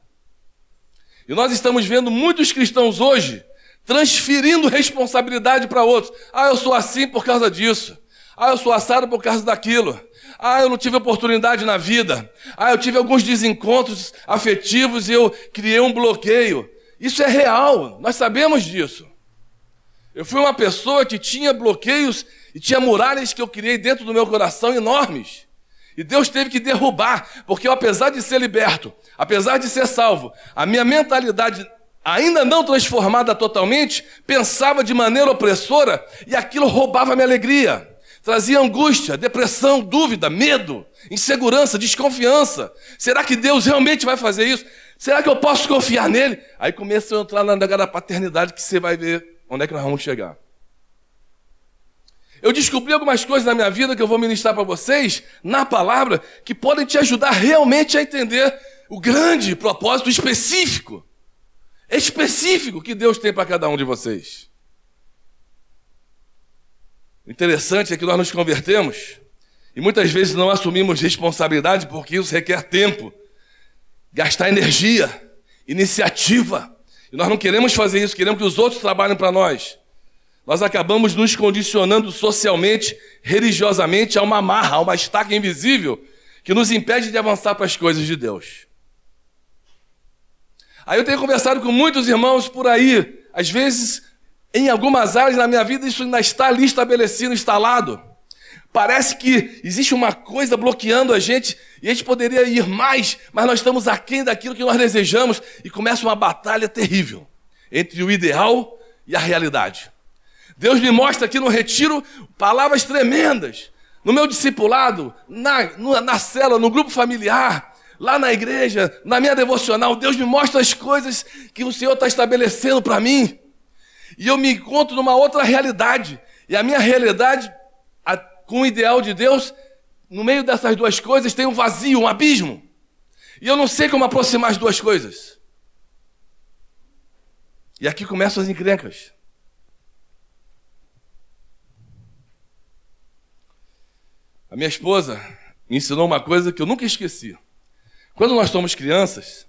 E nós estamos vendo muitos cristãos hoje transferindo responsabilidade para outros. Ah, eu sou assim por causa disso. Ah, eu sou assado por causa daquilo. Ah, eu não tive oportunidade na vida. Ah, eu tive alguns desencontros afetivos e eu criei um bloqueio. Isso é real, nós sabemos disso. Eu fui uma pessoa que tinha bloqueios e tinha muralhas que eu criei dentro do meu coração enormes. E Deus teve que derrubar, porque eu, apesar de ser liberto, apesar de ser salvo, a minha mentalidade ainda não transformada totalmente, pensava de maneira opressora e aquilo roubava minha alegria. Trazia angústia, depressão, dúvida, medo, insegurança, desconfiança. Será que Deus realmente vai fazer isso? Será que eu posso confiar nele? Aí começa a entrar na da paternidade que você vai ver onde é que nós vamos chegar. Eu descobri algumas coisas na minha vida que eu vou ministrar para vocês, na palavra, que podem te ajudar realmente a entender o grande propósito específico, específico que Deus tem para cada um de vocês. O interessante é que nós nos convertemos e muitas vezes não assumimos responsabilidade porque isso requer tempo, gastar energia, iniciativa. E nós não queremos fazer isso, queremos que os outros trabalhem para nós nós acabamos nos condicionando socialmente, religiosamente, a uma marra, a uma estaca invisível que nos impede de avançar para as coisas de Deus. Aí eu tenho conversado com muitos irmãos por aí, às vezes, em algumas áreas da minha vida, isso ainda está ali estabelecido, instalado. Parece que existe uma coisa bloqueando a gente e a gente poderia ir mais, mas nós estamos aquém daquilo que nós desejamos e começa uma batalha terrível entre o ideal e a realidade. Deus me mostra aqui no retiro palavras tremendas. No meu discipulado, na, na, na cela, no grupo familiar, lá na igreja, na minha devocional, Deus me mostra as coisas que o Senhor está estabelecendo para mim. E eu me encontro numa outra realidade. E a minha realidade, a, com o ideal de Deus, no meio dessas duas coisas tem um vazio, um abismo. E eu não sei como aproximar as duas coisas. E aqui começam as encrencas. A minha esposa me ensinou uma coisa que eu nunca esqueci. Quando nós somos crianças,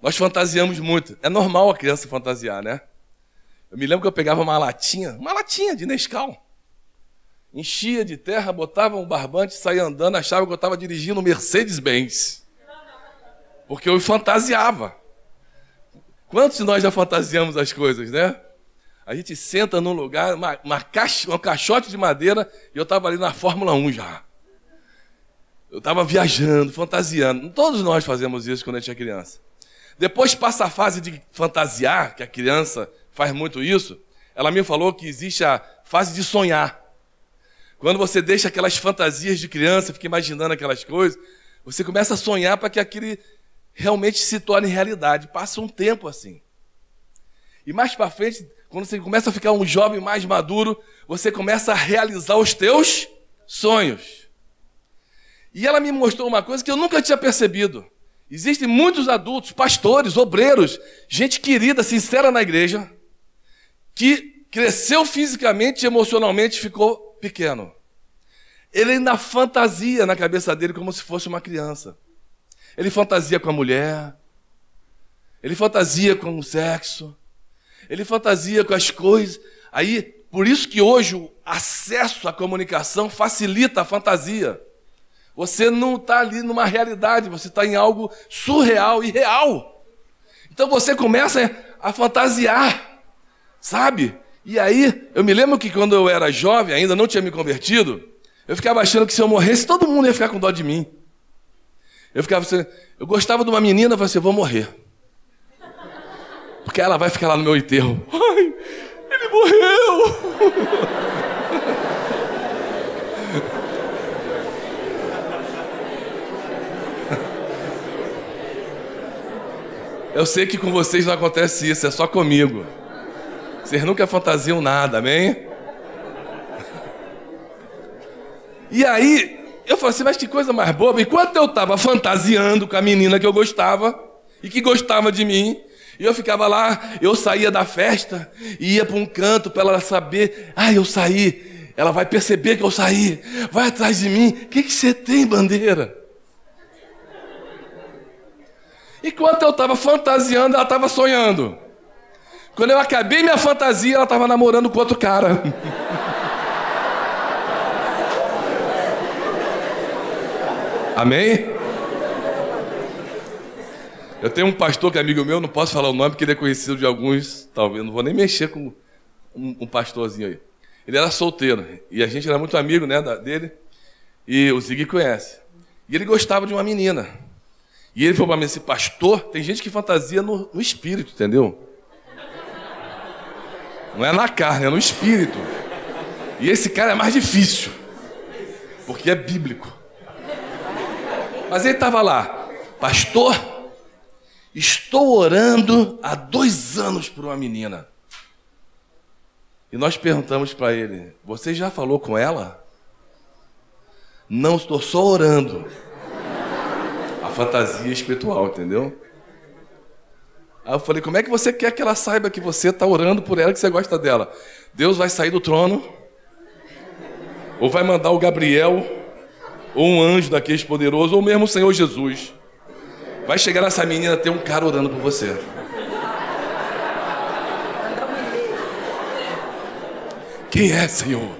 nós fantasiamos muito. É normal a criança fantasiar, né? Eu me lembro que eu pegava uma latinha, uma latinha de Nescau. Enchia de terra, botava um barbante, saía andando, achava que eu estava dirigindo um Mercedes-Benz. Porque eu fantasiava. Quantos de nós já fantasiamos as coisas, né? A gente senta num lugar, uma, uma caixa, um caixote de madeira, e eu estava ali na Fórmula 1 já. Eu estava viajando, fantasiando. Todos nós fazemos isso quando a gente é criança. Depois passa a fase de fantasiar, que a criança faz muito isso. Ela me falou que existe a fase de sonhar. Quando você deixa aquelas fantasias de criança, fica imaginando aquelas coisas, você começa a sonhar para que aquele realmente se torne realidade. Passa um tempo assim. E mais para frente, quando você começa a ficar um jovem mais maduro, você começa a realizar os teus sonhos. E ela me mostrou uma coisa que eu nunca tinha percebido. Existem muitos adultos, pastores, obreiros, gente querida, sincera na igreja, que cresceu fisicamente e emocionalmente ficou pequeno. Ele ainda fantasia na cabeça dele como se fosse uma criança. Ele fantasia com a mulher, ele fantasia com o sexo, ele fantasia com as coisas. Aí, por isso que hoje o acesso à comunicação facilita a fantasia. Você não está ali numa realidade, você está em algo surreal e real. Então você começa a fantasiar, sabe? E aí, eu me lembro que quando eu era jovem, ainda não tinha me convertido, eu ficava achando que se eu morresse, todo mundo ia ficar com dó de mim. Eu ficava assim, eu gostava de uma menina, eu falei assim, eu vou morrer. Porque ela vai ficar lá no meu enterro. Ai, ele morreu! Eu sei que com vocês não acontece isso, é só comigo. Vocês nunca fantasiam nada, amém? E aí, eu falei assim, mas que coisa mais boba. Enquanto eu estava fantasiando com a menina que eu gostava, e que gostava de mim, e eu ficava lá, eu saía da festa, e ia para um canto para ela saber, ah, eu saí. Ela vai perceber que eu saí, vai atrás de mim. O que, que você tem, bandeira? Enquanto eu estava fantasiando, ela estava sonhando. Quando eu acabei minha fantasia, ela estava namorando com outro cara. Amém? Eu tenho um pastor que é amigo meu, não posso falar o nome porque ele é conhecido de alguns, talvez, não vou nem mexer com um, um pastorzinho aí. Ele era solteiro e a gente era muito amigo né, dele e o Zig conhece. E ele gostava de uma menina. E ele falou para mim assim, pastor, tem gente que fantasia no, no espírito, entendeu? Não é na carne, é no espírito. E esse cara é mais difícil, porque é bíblico. Mas ele estava lá, pastor, estou orando há dois anos por uma menina. E nós perguntamos para ele: Você já falou com ela? Não, estou só orando fantasia espiritual, entendeu? Aí eu falei, como é que você quer que ela saiba que você está orando por ela, que você gosta dela? Deus vai sair do trono, ou vai mandar o Gabriel, ou um anjo daqueles poderosos, ou mesmo o Senhor Jesus. Vai chegar nessa menina, ter um cara orando por você. Quem é, Senhor?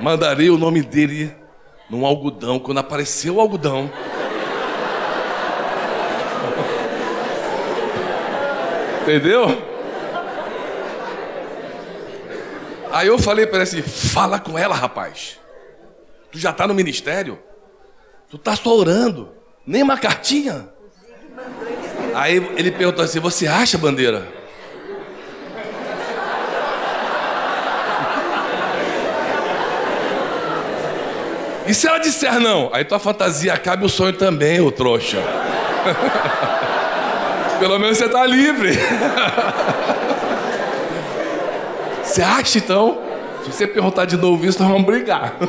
Mandarei o nome dele num algodão. Quando apareceu o algodão, Entendeu? Aí eu falei para ele assim: fala com ela, rapaz. Tu já tá no ministério? Tu tá só orando, nem uma cartinha. Aí ele perguntou assim: Você acha, bandeira? E se ela disser não? Aí tua fantasia acaba e o sonho também, ô trouxa. Pelo menos você está livre. Você acha então? Se você perguntar de novo isso, nós vamos brigar.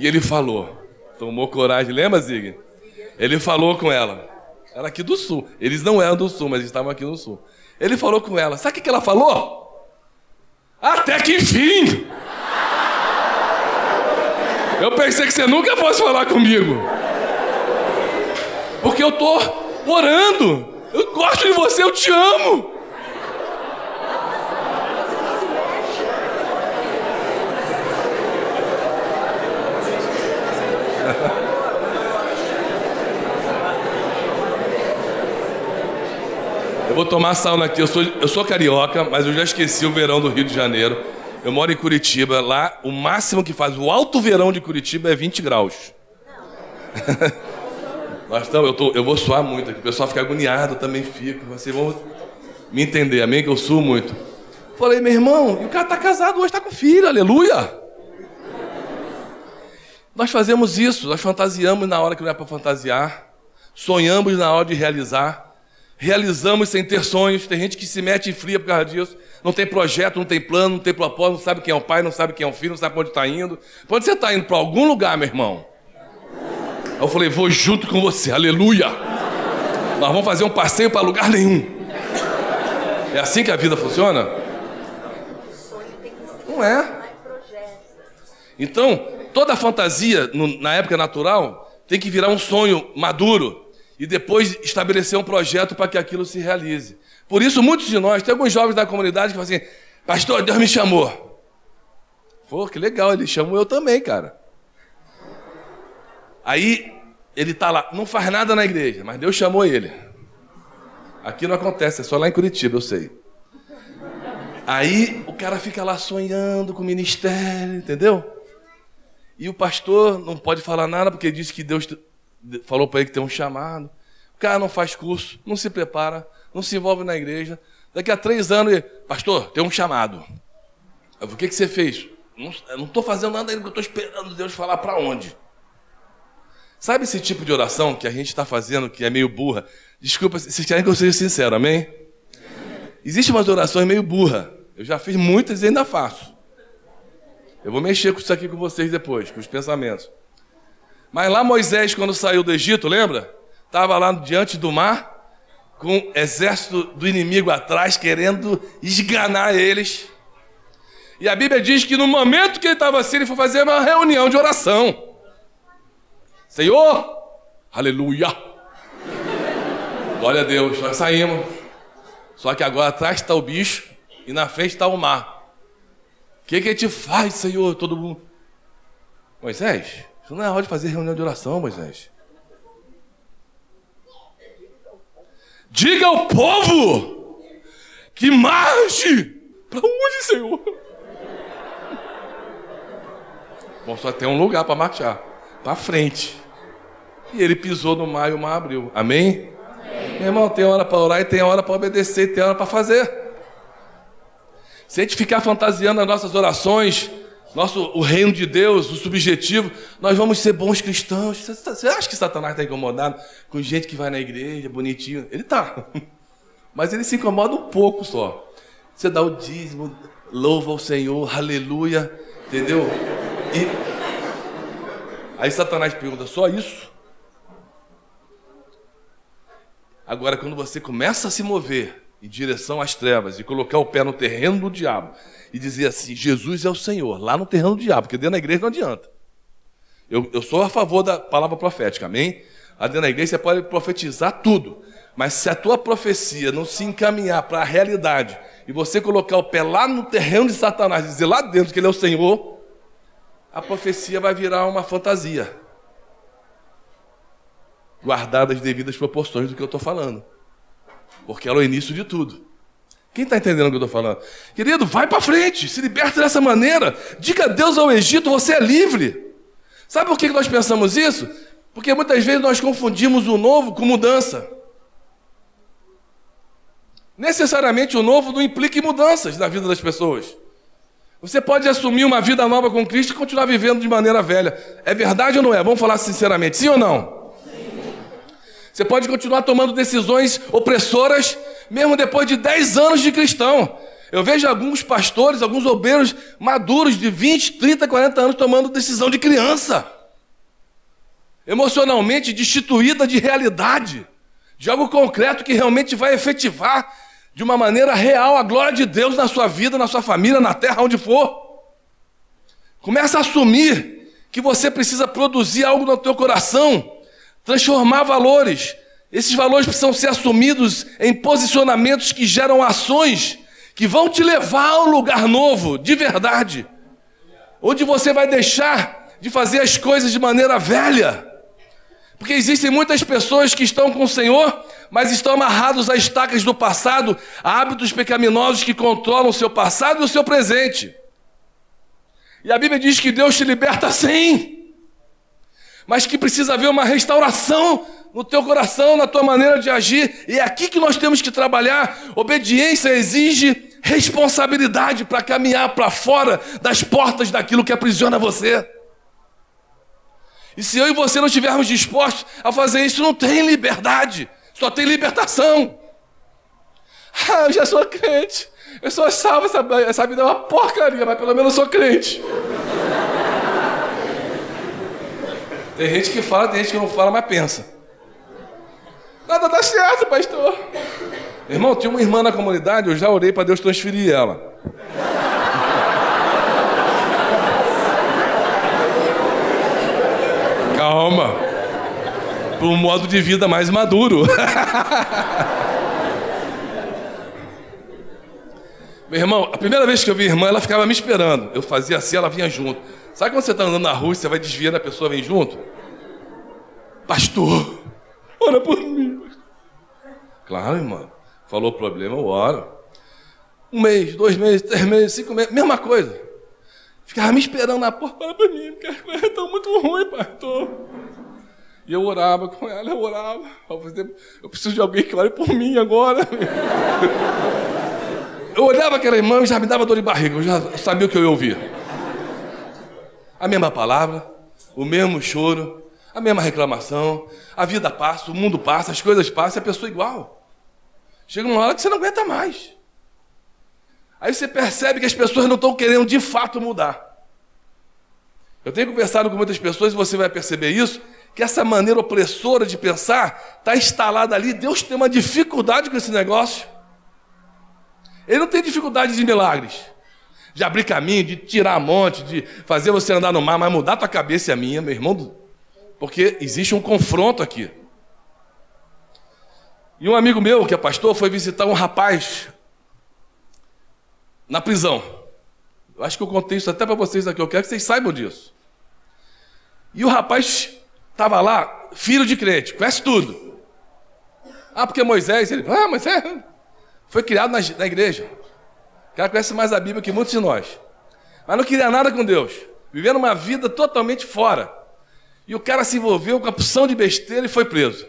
E ele falou, tomou coragem, lembra, Zig? Ele falou com ela. Ela aqui do sul. Eles não eram do sul, mas estavam aqui no sul. Ele falou com ela. Sabe o que ela falou? Até que enfim! Eu pensei que você nunca fosse falar comigo. Porque eu tô orando. Eu gosto de você, eu te amo. Vou tomar sauna aqui. Eu sou, eu sou carioca, mas eu já esqueci o verão do Rio de Janeiro. Eu moro em Curitiba. Lá, o máximo que faz o alto verão de Curitiba é 20 graus. Nós estamos, eu, tô, eu vou suar muito aqui, o pessoal fica agoniado, eu também fico. Vocês vão me entender, amém? Que eu suo muito. Falei, meu irmão, o cara está casado hoje, está com filho, aleluia. Nós fazemos isso, nós fantasiamos na hora que não é para fantasiar, sonhamos na hora de realizar, realizamos sem ter sonhos. Tem gente que se mete em fria por causa disso, não tem projeto, não tem plano, não tem propósito, não sabe quem é o pai, não sabe quem é o filho, não sabe para onde está indo. Para onde você está indo? Para algum lugar, meu irmão. Eu falei, vou junto com você, aleluia. Nós vamos fazer um passeio para lugar nenhum. É assim que a vida funciona? Não é. Então, toda fantasia, na época natural, tem que virar um sonho maduro e depois estabelecer um projeto para que aquilo se realize. Por isso, muitos de nós, tem alguns jovens da comunidade que falam assim: Pastor, Deus me chamou. Pô, que legal, ele chamou eu também, cara. Aí ele está lá, não faz nada na igreja, mas Deus chamou ele. Aqui não acontece, é só lá em Curitiba, eu sei. Aí o cara fica lá sonhando com o ministério, entendeu? E o pastor não pode falar nada porque disse que Deus falou para ele que tem um chamado. O cara não faz curso, não se prepara, não se envolve na igreja. Daqui a três anos, ele, pastor, tem um chamado. Eu, o que, que você fez? Não estou fazendo nada ainda, eu estou esperando Deus falar para onde. Sabe esse tipo de oração que a gente está fazendo, que é meio burra? Desculpa, vocês querem que eu seja sincero, amém? Existem umas orações meio burra. Eu já fiz muitas e ainda faço. Eu vou mexer com isso aqui com vocês depois, com os pensamentos. Mas lá Moisés, quando saiu do Egito, lembra? Estava lá diante do mar, com o exército do inimigo atrás, querendo esganar eles. E a Bíblia diz que no momento que ele estava assim, ele foi fazer uma reunião de oração. Senhor, aleluia. Glória a Deus, nós saímos. Só que agora atrás está o bicho e na frente está o mar. O que, que a gente faz, Senhor? Todo mundo. Moisés, isso não é hora de fazer reunião de oração, Moisés. Diga ao povo que marche. Para onde, Senhor? Bom, só tem um lugar para marchar para frente. E ele pisou no mar e o mar abriu. Amém? Amém. Meu irmão, tem hora para orar e tem hora para obedecer, tem hora para fazer. Se a gente ficar fantasiando as nossas orações, nosso, o reino de Deus, o subjetivo, nós vamos ser bons cristãos. Você acha que Satanás está incomodado com gente que vai na igreja, bonitinho? Ele está. Mas ele se incomoda um pouco só. Você dá o dízimo, louva o Senhor, aleluia, entendeu? E Aí Satanás pergunta: só isso? Agora, quando você começa a se mover em direção às trevas e colocar o pé no terreno do diabo e dizer assim: Jesus é o Senhor, lá no terreno do diabo, porque dentro da igreja não adianta. Eu, eu sou a favor da palavra profética, amém? Lá dentro da igreja você pode profetizar tudo, mas se a tua profecia não se encaminhar para a realidade e você colocar o pé lá no terreno de Satanás e dizer lá dentro que ele é o Senhor, a profecia vai virar uma fantasia. Guardada as devidas proporções do que eu estou falando. Porque ela é o início de tudo. Quem está entendendo o que eu estou falando? Querido, vai para frente, se liberta dessa maneira. Diga adeus ao Egito, você é livre. Sabe por que nós pensamos isso? Porque muitas vezes nós confundimos o novo com mudança. Necessariamente o novo não implica em mudanças na vida das pessoas. Você pode assumir uma vida nova com Cristo e continuar vivendo de maneira velha. É verdade ou não é? Vamos falar sinceramente, sim ou não? Você pode continuar tomando decisões opressoras, mesmo depois de 10 anos de cristão. Eu vejo alguns pastores, alguns obreiros maduros de 20, 30, 40 anos tomando decisão de criança. Emocionalmente destituída de realidade, de algo concreto que realmente vai efetivar de uma maneira real a glória de Deus na sua vida, na sua família, na terra, onde for. Começa a assumir que você precisa produzir algo no teu coração, transformar valores. Esses valores precisam ser assumidos em posicionamentos que geram ações que vão te levar a um lugar novo, de verdade. Onde você vai deixar de fazer as coisas de maneira velha. Porque existem muitas pessoas que estão com o Senhor, mas estão amarrados a estacas do passado, a hábitos pecaminosos que controlam o seu passado e o seu presente. E a Bíblia diz que Deus te liberta sim. Mas que precisa haver uma restauração no teu coração, na tua maneira de agir. E é aqui que nós temos que trabalhar. Obediência exige responsabilidade para caminhar para fora das portas daquilo que aprisiona você. E se eu e você não estivermos dispostos a fazer isso, não tem liberdade, só tem libertação. Ah, eu já sou crente, eu sou salvo, essa, essa vida é uma porcaria, mas pelo menos eu sou crente. Tem gente que fala, tem gente que não fala, mas pensa. Nada dá certo, pastor. Irmão, tinha uma irmã na comunidade, eu já orei para Deus transferir ela. Calma. Para um modo de vida mais maduro. Meu irmão, a primeira vez que eu vi a irmã, ela ficava me esperando. Eu fazia assim, ela vinha junto. Sabe quando você está andando na rua e você vai desviando, a pessoa vem junto? Pastor, ora por mim. Claro, irmão. Falou problema, eu oro. Um mês, dois meses, três meses, cinco meses, mesma coisa. Ficava me esperando na porta, ora por mim, porque as estão muito ruins, pastor. E eu orava com ela, eu orava. Eu preciso de alguém que ore por mim agora. Eu olhava aquela irmã e já me dava dor de barriga, eu já sabia o que eu ia ouvir. A mesma palavra, o mesmo choro, a mesma reclamação, a vida passa, o mundo passa, as coisas passam, a pessoa é igual. Chega uma hora que você não aguenta mais. Aí você percebe que as pessoas não estão querendo de fato mudar. Eu tenho conversado com muitas pessoas e você vai perceber isso, que essa maneira opressora de pensar está instalada ali. Deus tem uma dificuldade com esse negócio. Ele não tem dificuldade de milagres, de abrir caminho, de tirar a monte, de fazer você andar no mar, mas mudar tua cabeça e a minha, meu irmão, porque existe um confronto aqui. E um amigo meu, que é pastor, foi visitar um rapaz na prisão. Eu acho que eu contei isso até para vocês aqui, eu quero que vocês saibam disso. E o rapaz estava lá, filho de crente, conhece tudo. Ah, porque Moisés, ele, ah, Moisés foi criado na, na igreja. Cara conhece mais a Bíblia que muitos de nós. Mas não queria nada com Deus. Vivendo uma vida totalmente fora. E o cara se envolveu com a opção de besteira e foi preso.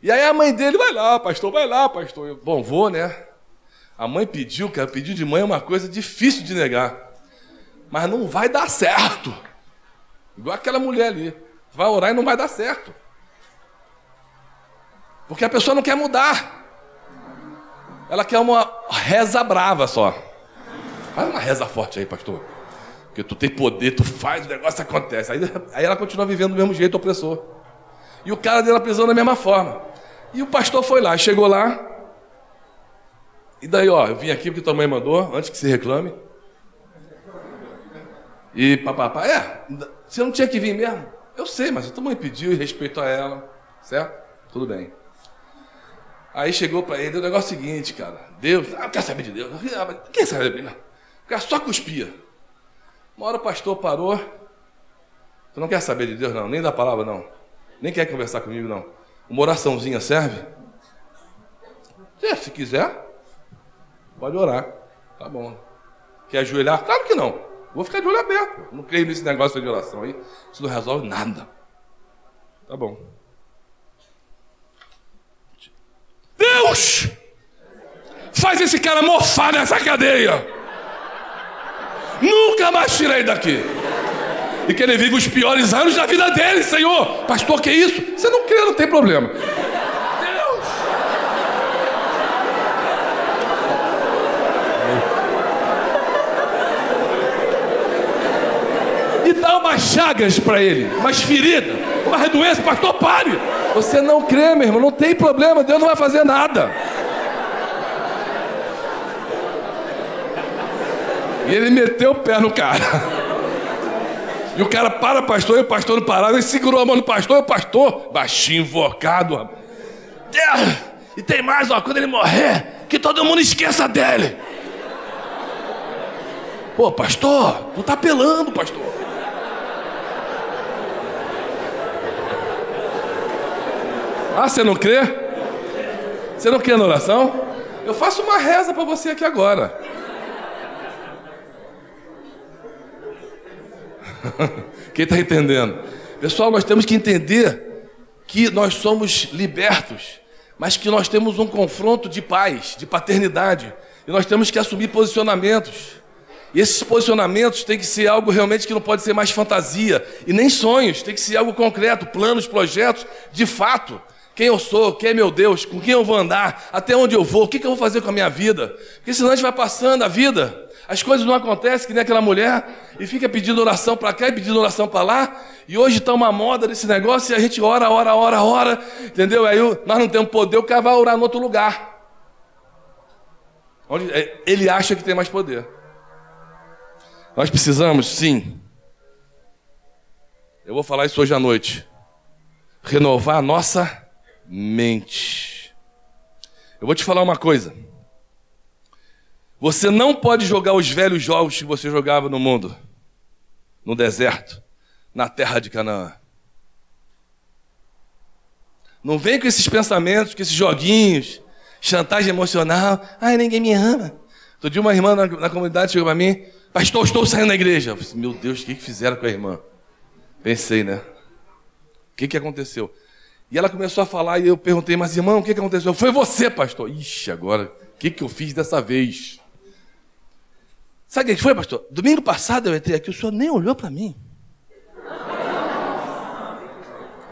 E aí a mãe dele vai lá, pastor, vai lá, pastor. Eu, Bom, vou, né? A mãe pediu, cara, pedido de mãe é uma coisa difícil de negar. Mas não vai dar certo. Igual aquela mulher ali. Vai orar e não vai dar certo. Porque a pessoa não quer mudar. Ela quer uma reza brava só. Faz uma reza forte aí, pastor. Porque tu tem poder, tu faz, o negócio acontece. Aí, aí ela continua vivendo do mesmo jeito, opressor. E o cara deu na prisão da mesma forma. E o pastor foi lá, chegou lá. E daí, ó, eu vim aqui porque tua mãe mandou, antes que se reclame. E papapá, é, você não tinha que vir mesmo? Eu sei, mas a tua mãe pediu e respeitou a ela, certo? Tudo bem. Aí chegou para ele, o negócio é o seguinte, cara. Deus, ah, quer saber de Deus? Quem sabe de Deus? O cara só cuspia. Uma hora o pastor parou. Tu não quer saber de Deus, não, nem da palavra, não. Nem quer conversar comigo, não. Uma oraçãozinha serve? É, se quiser, pode orar. Tá bom. Quer ajoelhar? Claro que não. Vou ficar de olho aberto. Não creio nesse negócio de oração aí. Isso não resolve nada. Tá bom. Deus! Faz esse cara mofar nessa cadeia. Nunca mais tirei daqui e que ele vive os piores anos da vida dele, Senhor. Pastor, que isso? Você não crê, não tem problema. Deus. E dá umas chagas para ele, umas feridas, uma doença, pastor, pare. Você não crê, meu irmão, não tem problema, Deus não vai fazer nada. E ele meteu o pé no cara. E o cara para, pastor, e o pastor não parava, ele segurou a mão do pastor, e o pastor, baixinho, invocado. E tem mais, ó, quando ele morrer, que todo mundo esqueça dele. Pô, pastor, tu tá apelando, pastor. Ah, você não crê? Você não crê na oração? Eu faço uma reza para você aqui agora. Quem está entendendo? Pessoal, nós temos que entender que nós somos libertos, mas que nós temos um confronto de pais, de paternidade, e nós temos que assumir posicionamentos. E esses posicionamentos têm que ser algo realmente que não pode ser mais fantasia e nem sonhos, tem que ser algo concreto, planos, projetos, de fato. Quem eu sou, quem é meu Deus, com quem eu vou andar, até onde eu vou, o que, eu vou fazer com a minha vida. Porque senão a gente vai passando a vida, as coisas não acontecem, que nem aquela mulher, e fica pedindo oração para cá e pedindo oração para lá. E hoje está uma moda desse negócio e a gente ora, ora, ora, ora, entendeu? Aí nós não temos poder, o cara vai orar no outro lugar. Onde é, ele acha que tem mais poder. Nós precisamos, sim. Eu vou falar isso hoje à noite. Renovar a nossa mente. Eu vou te falar uma coisa. Você não pode jogar os velhos jogos que você jogava no mundo, no deserto, na terra de Canaã. Não vem com esses pensamentos, com esses joguinhos, chantagem emocional. Ai, ninguém me ama. Outro dia uma irmã na, na comunidade chegou para mim, Pastor, estou saindo da igreja. Eu falei, Meu Deus, o que, que fizeram com a irmã? Pensei, né? O que, que aconteceu? E ela começou a falar e eu perguntei, mas irmão, o que, aconteceu? Foi você, pastor. Ixi, agora, o que, que eu fiz dessa vez? Sabe o que foi, pastor? Domingo passado eu entrei aqui, o senhor nem olhou para mim.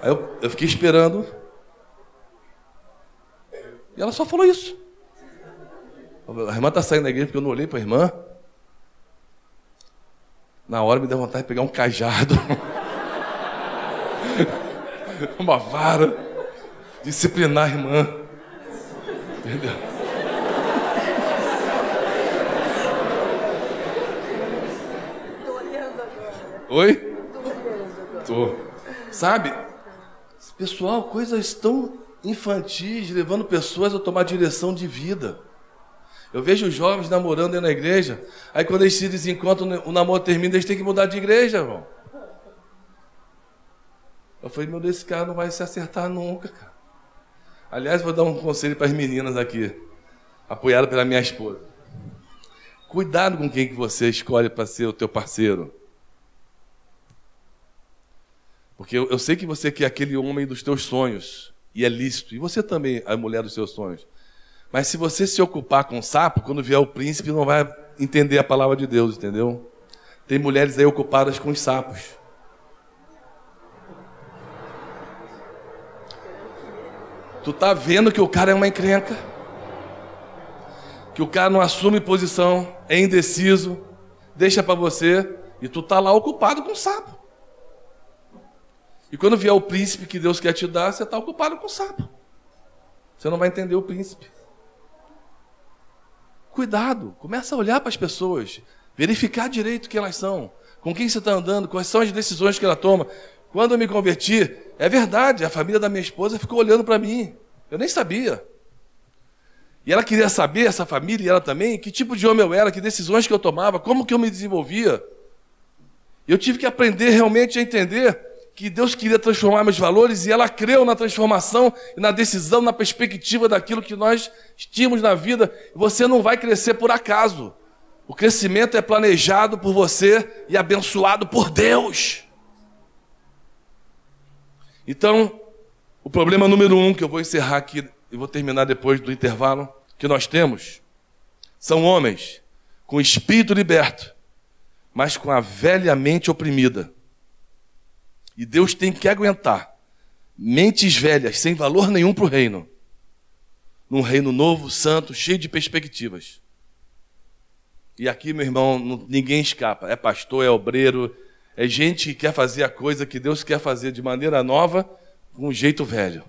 Aí eu, eu fiquei esperando. E ela só falou isso. A irmã está saindo da igreja porque eu não olhei para a irmã. Na hora me deu vontade de pegar um cajado, uma vara, disciplinar a irmã. Entendeu? Oi? Tô. Sabe? Pessoal, coisas tão infantis, levando pessoas a tomar direção de vida. Eu vejo jovens namorando na igreja, aí quando eles se desencontram, o namoro termina, eles têm que mudar de igreja, irmão. Eu falei, meu Deus, esse cara não vai se acertar nunca, cara. Aliás, vou dar um conselho para as meninas aqui, apoiado pela minha esposa. Cuidado com quem que você escolhe para ser o teu parceiro. Porque eu, eu sei que você quer aquele homem dos teus sonhos, e é lícito, e você também, a mulher dos seus sonhos. Mas se você se ocupar com o sapo, quando vier o príncipe, não vai entender a palavra de Deus, entendeu? Tem mulheres aí ocupadas com os sapos. Tu tá vendo que o cara é uma encrenca? Que o cara não assume posição, é indeciso, deixa para você e tu tá lá ocupado com o sapo. E quando vier o príncipe que Deus quer te dar, você está ocupado com o sapo. Você não vai entender o príncipe. Cuidado, começa a olhar para as pessoas, verificar direito quem elas são, com quem você está andando, quais são as decisões que ela toma. Quando eu me converti, é verdade, a família da minha esposa ficou olhando para mim. Eu nem sabia. E ela queria saber, essa família e ela também, que tipo de homem eu era, que decisões que eu tomava, como que eu me desenvolvia. Eu tive que aprender realmente a entender que Deus queria transformar meus valores e ela creu na transformação e na decisão, na perspectiva daquilo que nós tínhamos na vida. Você não vai crescer por acaso. O crescimento é planejado por você e abençoado por Deus. Então, o problema número um que eu vou encerrar aqui e vou terminar depois do intervalo que nós temos são homens com espírito liberto, mas com a velha mente oprimida e Deus tem que aguentar mentes velhas, sem valor nenhum para o reino, num reino novo, santo, cheio de perspectivas. E aqui, meu irmão, ninguém escapa. É pastor, é obreiro, é gente que quer fazer a coisa que Deus quer fazer de maneira nova, com um jeito velho.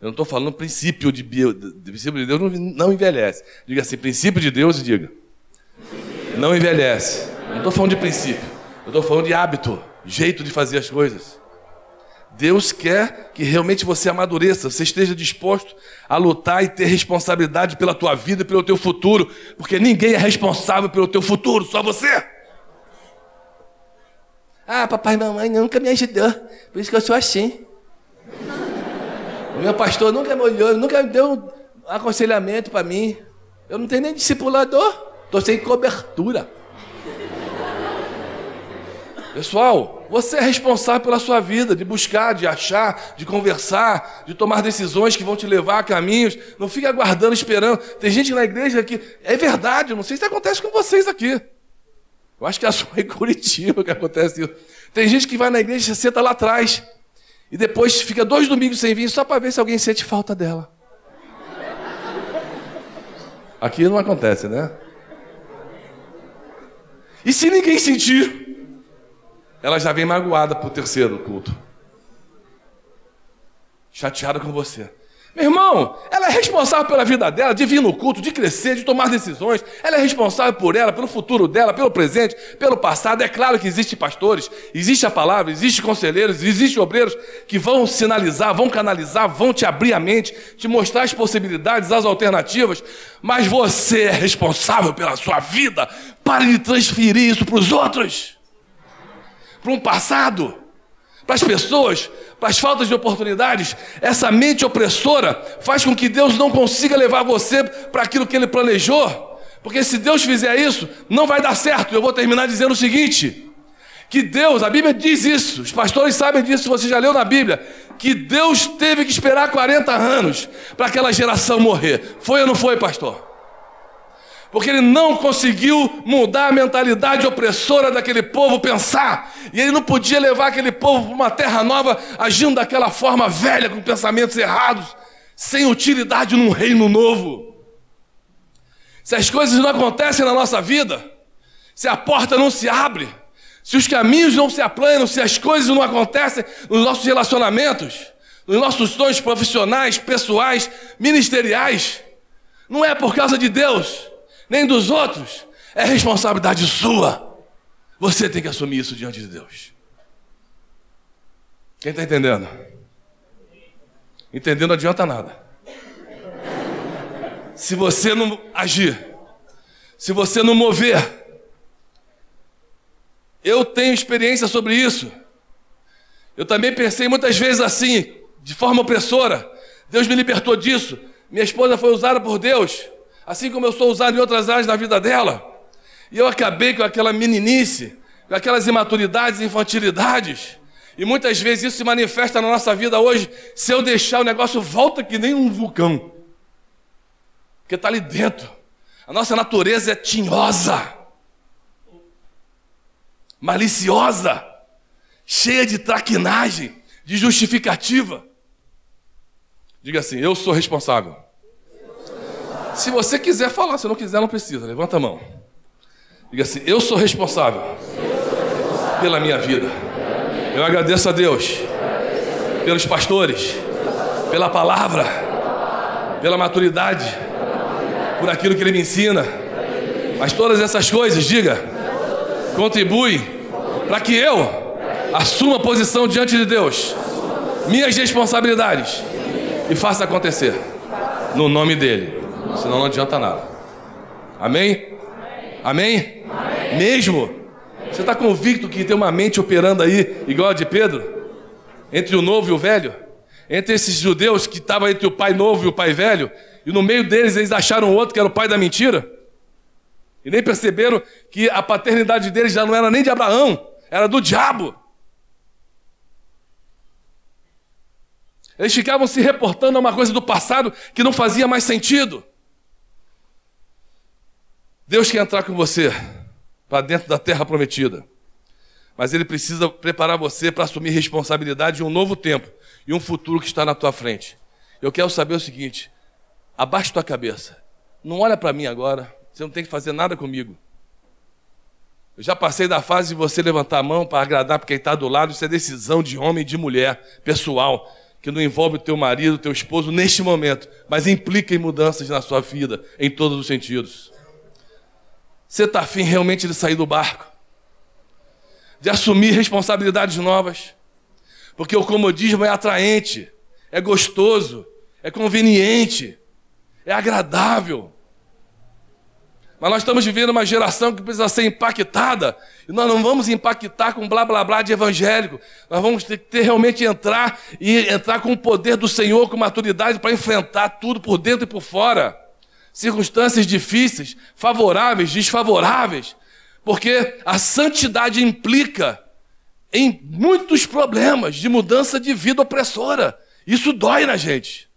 Eu não estou falando princípio de, princípio de Deus não, não envelhece. Diga assim, princípio de Deus diga. Não envelhece. Não estou falando de princípio. Eu estou falando de hábito jeito de fazer as coisas. Deus quer que realmente você amadureça, você esteja disposto a lutar e ter responsabilidade pela tua vida pelo teu futuro, porque ninguém é responsável pelo teu futuro, só você. Ah, papai e mamãe nunca me ajudou, por isso que eu sou assim. O meu pastor nunca me olhou, nunca me deu um aconselhamento para mim. Eu não tenho nem discipulador, estou sem cobertura. Pessoal, Você é responsável pela sua vida, de buscar, de achar, de conversar, de tomar decisões que vão te levar a caminhos. Não fique aguardando, esperando. Tem gente na igreja que. É verdade, não sei se acontece com vocês aqui. Eu acho que é só em Curitiba que acontece isso. Tem gente que vai na igreja e senta lá atrás. E depois fica dois domingos sem vir só para ver se alguém sente falta dela. Aqui não acontece, né? E se ninguém sentir? ela já vem magoada para o terceiro culto. Chateada com você. Meu irmão, ela é responsável pela vida dela, de vir no culto, de crescer, de tomar decisões. Ela é responsável por ela, pelo futuro dela, pelo presente, pelo passado. É claro que existem pastores, existe a palavra, existe conselheiros, existem obreiros que vão sinalizar, vão canalizar, vão te abrir a mente, te mostrar as possibilidades, as alternativas. Mas você é responsável pela sua vida. Pare de transferir isso para os outros para um passado, para as pessoas, para as faltas de oportunidades. Essa mente opressora faz com que Deus não consiga levar você para aquilo que Ele planejou. Porque se Deus fizer isso, não vai dar certo. Eu vou terminar dizendo o seguinte: que Deus, a Bíblia diz isso, os pastores sabem disso, você já leu na Bíblia, que Deus teve que esperar 40 anos para aquela geração morrer. Foi ou não foi, pastor? Porque ele não conseguiu mudar a mentalidade opressora daquele povo pensar, e ele não podia levar aquele povo para uma terra nova agindo daquela forma velha, com pensamentos errados, sem utilidade num reino novo. Se as coisas não acontecem na nossa vida, se a porta não se abre, se os caminhos não se aplanam, se as coisas não acontecem nos nossos relacionamentos, nos nossos sonhos profissionais, pessoais, ministeriais, não é por causa de Deus, nem dos outros, é responsabilidade sua. Você tem que assumir isso diante de Deus. Quem está entendendo? Entendendo não adianta nada. Se você não agir, se você não mover, eu tenho experiência sobre isso. Eu também pensei muitas vezes assim, de forma opressora. Deus me libertou disso. Minha esposa foi usada por Deus assim como eu sou usado em outras áreas da vida dela. E eu acabei com aquela meninice, com aquelas imaturidades infantilidades. E muitas vezes isso se manifesta na nossa vida hoje. Se eu deixar o negócio, volta que nem um vulcão. Porque está ali dentro. A nossa natureza é tinhosa, maliciosa, cheia de traquinagem, de justificativa. Diga assim: eu sou responsável se você quiser falar, se não quiser, não precisa. Levanta a mão. Diga assim: Eu sou responsável pela minha vida. Eu agradeço a Deus pelos pastores, pela palavra, pela maturidade, por aquilo que Ele me ensina. Mas todas essas coisas, diga, contribuem para que eu assuma a posição diante de Deus, minhas responsabilidades e faça acontecer. No nome dEle. Senão não adianta nada. Amém? Amém? Amém? Mesmo? Você está convicto que tem uma mente operando aí, igual a de Pedro? Entre o novo e o velho? Entre esses judeus que estavam entre o pai novo e o pai velho? E no meio deles eles acharam outro que era o pai da mentira? E nem perceberam que a paternidade deles já não era nem de Abraão, era do diabo. Eles ficavam se reportando a uma coisa do passado que não fazia mais sentido. Deus quer entrar com você para dentro da terra prometida. Mas Ele precisa preparar você para assumir responsabilidade de um novo tempo e um futuro que está na tua frente. Eu quero saber o seguinte: abaixa tua cabeça. Não olha para mim agora. Você não tem que fazer nada comigo. Eu já passei da fase de você levantar a mão para agradar para quem está do lado. Isso é decisão de homem e de mulher, pessoal, que não envolve o teu marido, o teu esposo neste momento, mas implica em mudanças na sua vida, em todos os sentidos. Você está afim realmente de sair do barco? De assumir responsabilidades novas? Porque o comodismo é atraente, é gostoso, é conveniente, é agradável. Mas nós estamos vivendo uma geração que precisa ser impactada. E nós não vamos impactar com blá blá blá de evangélico. Nós vamos ter que realmente entrar e entrar com o poder do Senhor, com maturidade para enfrentar tudo por dentro e por fora circunstâncias difíceis, favoráveis, desfavoráveis, porque a santidade implica em muitos problemas de mudança de vida opressora. Isso dói na gente.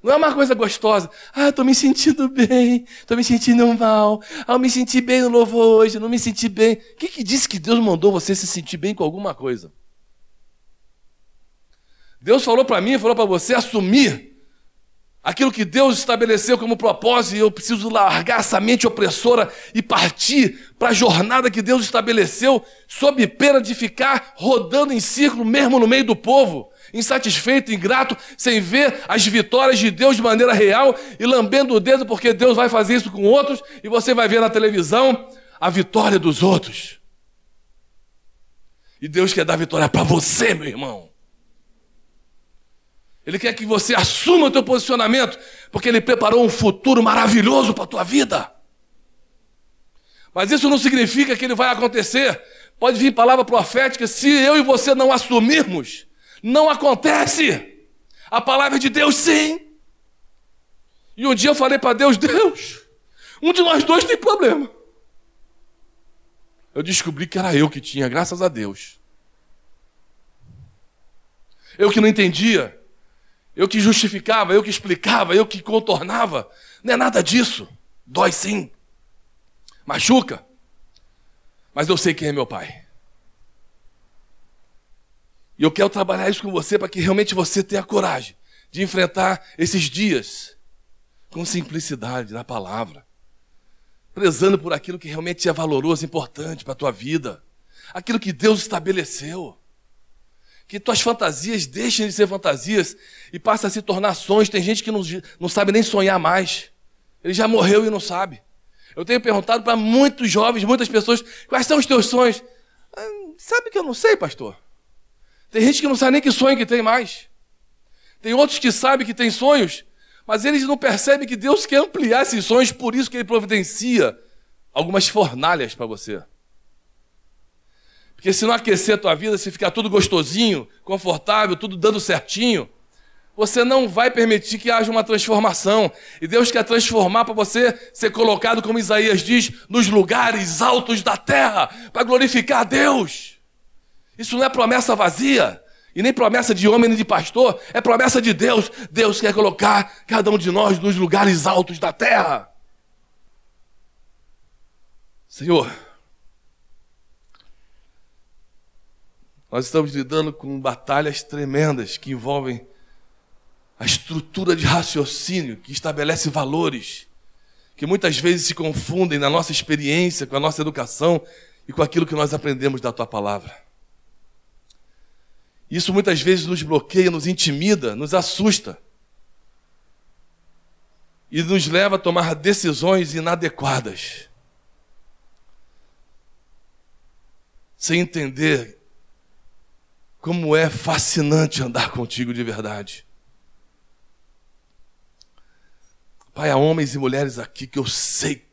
Não é uma coisa gostosa. Ah, estou me sentindo bem, estou me sentindo mal. Ah, eu me senti bem no louvor hoje, não me senti bem. O que, que disse que Deus mandou você se sentir bem com alguma coisa? Deus falou para mim, falou para você assumir aquilo que Deus estabeleceu como propósito, e eu preciso largar essa mente opressora e partir para a jornada que Deus estabeleceu, sob pena de ficar rodando em círculo mesmo no meio do povo insatisfeito, ingrato, sem ver as vitórias de Deus de maneira real e lambendo o dedo porque Deus vai fazer isso com outros e você vai ver na televisão a vitória dos outros. E Deus quer dar vitória para você, meu irmão. Ele quer que você assuma o teu posicionamento, porque ele preparou um futuro maravilhoso para a tua vida. Mas isso não significa que ele vai acontecer. Pode vir palavra profética se eu e você não assumirmos não acontece. A palavra de Deus, sim. E um dia eu falei para Deus: Deus, um de nós dois tem problema. Eu descobri que era eu que tinha, graças a Deus. Eu que não entendia, eu que justificava, eu que explicava, eu que contornava. Não é nada disso. Dói sim. Machuca. Mas eu sei quem é meu pai. E eu quero trabalhar isso com você para que realmente você tenha coragem de enfrentar esses dias com simplicidade na palavra, prezando por aquilo que realmente é valoroso, importante para a tua vida, aquilo que Deus estabeleceu. Que tuas fantasias deixem de ser fantasias e passem a se tornar sonhos. Tem gente que não, não sabe nem sonhar mais. Ele já morreu e não sabe. Eu tenho perguntado para muitos jovens, muitas pessoas, quais são os teus sonhos? Ah, sabe que eu não sei, pastor. Tem gente que não sabe nem que sonho que tem mais. Tem outros que sabem que tem sonhos, mas eles não percebem que Deus quer ampliar esses sonhos, por isso que Ele providencia algumas fornalhas para você. Porque se não aquecer a tua vida, se ficar tudo gostosinho, confortável, tudo dando certinho, você não vai permitir que haja uma transformação. E Deus quer transformar para você ser colocado, como Isaías diz, nos lugares altos da terra, para glorificar a Deus. Isso não é promessa vazia. E nem promessa de homem nem de pastor, é promessa de Deus. Deus quer colocar cada um de nós nos lugares altos da terra. Senhor, nós estamos lidando com batalhas tremendas que envolvem a estrutura de raciocínio que estabelece valores que muitas vezes se confundem na nossa experiência, com a nossa educação e com aquilo que nós aprendemos da tua palavra. Isso muitas vezes nos bloqueia, nos intimida, nos assusta. E nos leva a tomar decisões inadequadas. Sem entender como é fascinante andar contigo de verdade. Pai, há homens e mulheres aqui que eu sei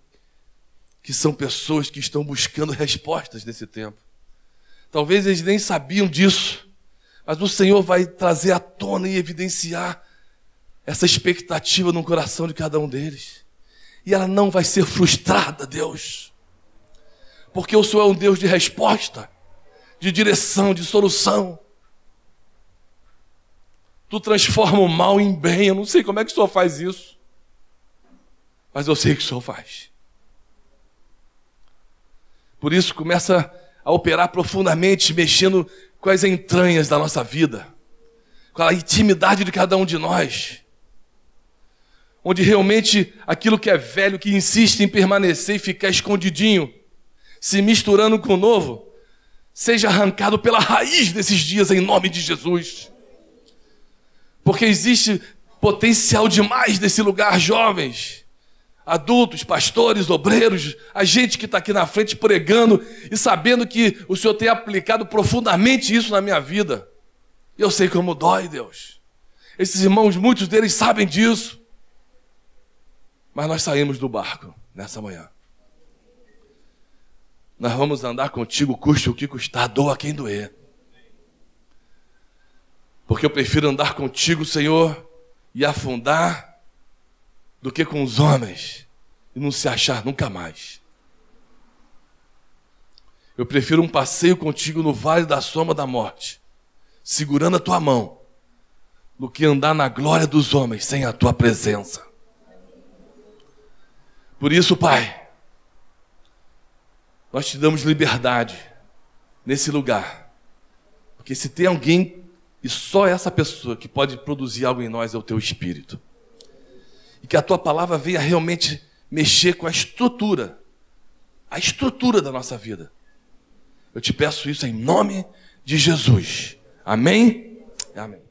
que são pessoas que estão buscando respostas nesse tempo. Talvez eles nem sabiam disso mas o Senhor vai trazer à tona e evidenciar essa expectativa no coração de cada um deles. E ela não vai ser frustrada, Deus. Porque o Senhor é um Deus de resposta, de direção, de solução. Tu transforma o mal em bem. Eu não sei como é que o Senhor faz isso. Mas eu sei que o Senhor faz. Por isso começa a operar profundamente, mexendo com as entranhas da nossa vida, com a intimidade de cada um de nós, onde realmente aquilo que é velho, que insiste em permanecer e ficar escondidinho, se misturando com o novo, seja arrancado pela raiz desses dias em nome de Jesus. Porque existe potencial demais nesse lugar, jovens adultos, pastores, obreiros, a gente que está aqui na frente pregando e sabendo que o Senhor tem aplicado profundamente isso na minha vida. Eu sei como dói, Deus. Esses irmãos, muitos deles sabem disso. Mas nós saímos do barco nessa manhã. Nós vamos andar contigo, custe o que custar, doa quem doer. Porque eu prefiro andar contigo, Senhor, e afundar do que com os homens e não se achar nunca mais. Eu prefiro um passeio contigo no vale da sombra da morte, segurando a tua mão, do que andar na glória dos homens sem a tua presença. Por isso, Pai, nós te damos liberdade nesse lugar. Porque se tem alguém, e só essa pessoa que pode produzir algo em nós é o teu espírito. E que a tua palavra venha realmente mexer com a estrutura, a estrutura da nossa vida. Eu te peço isso em nome de Jesus. Amém? Amém.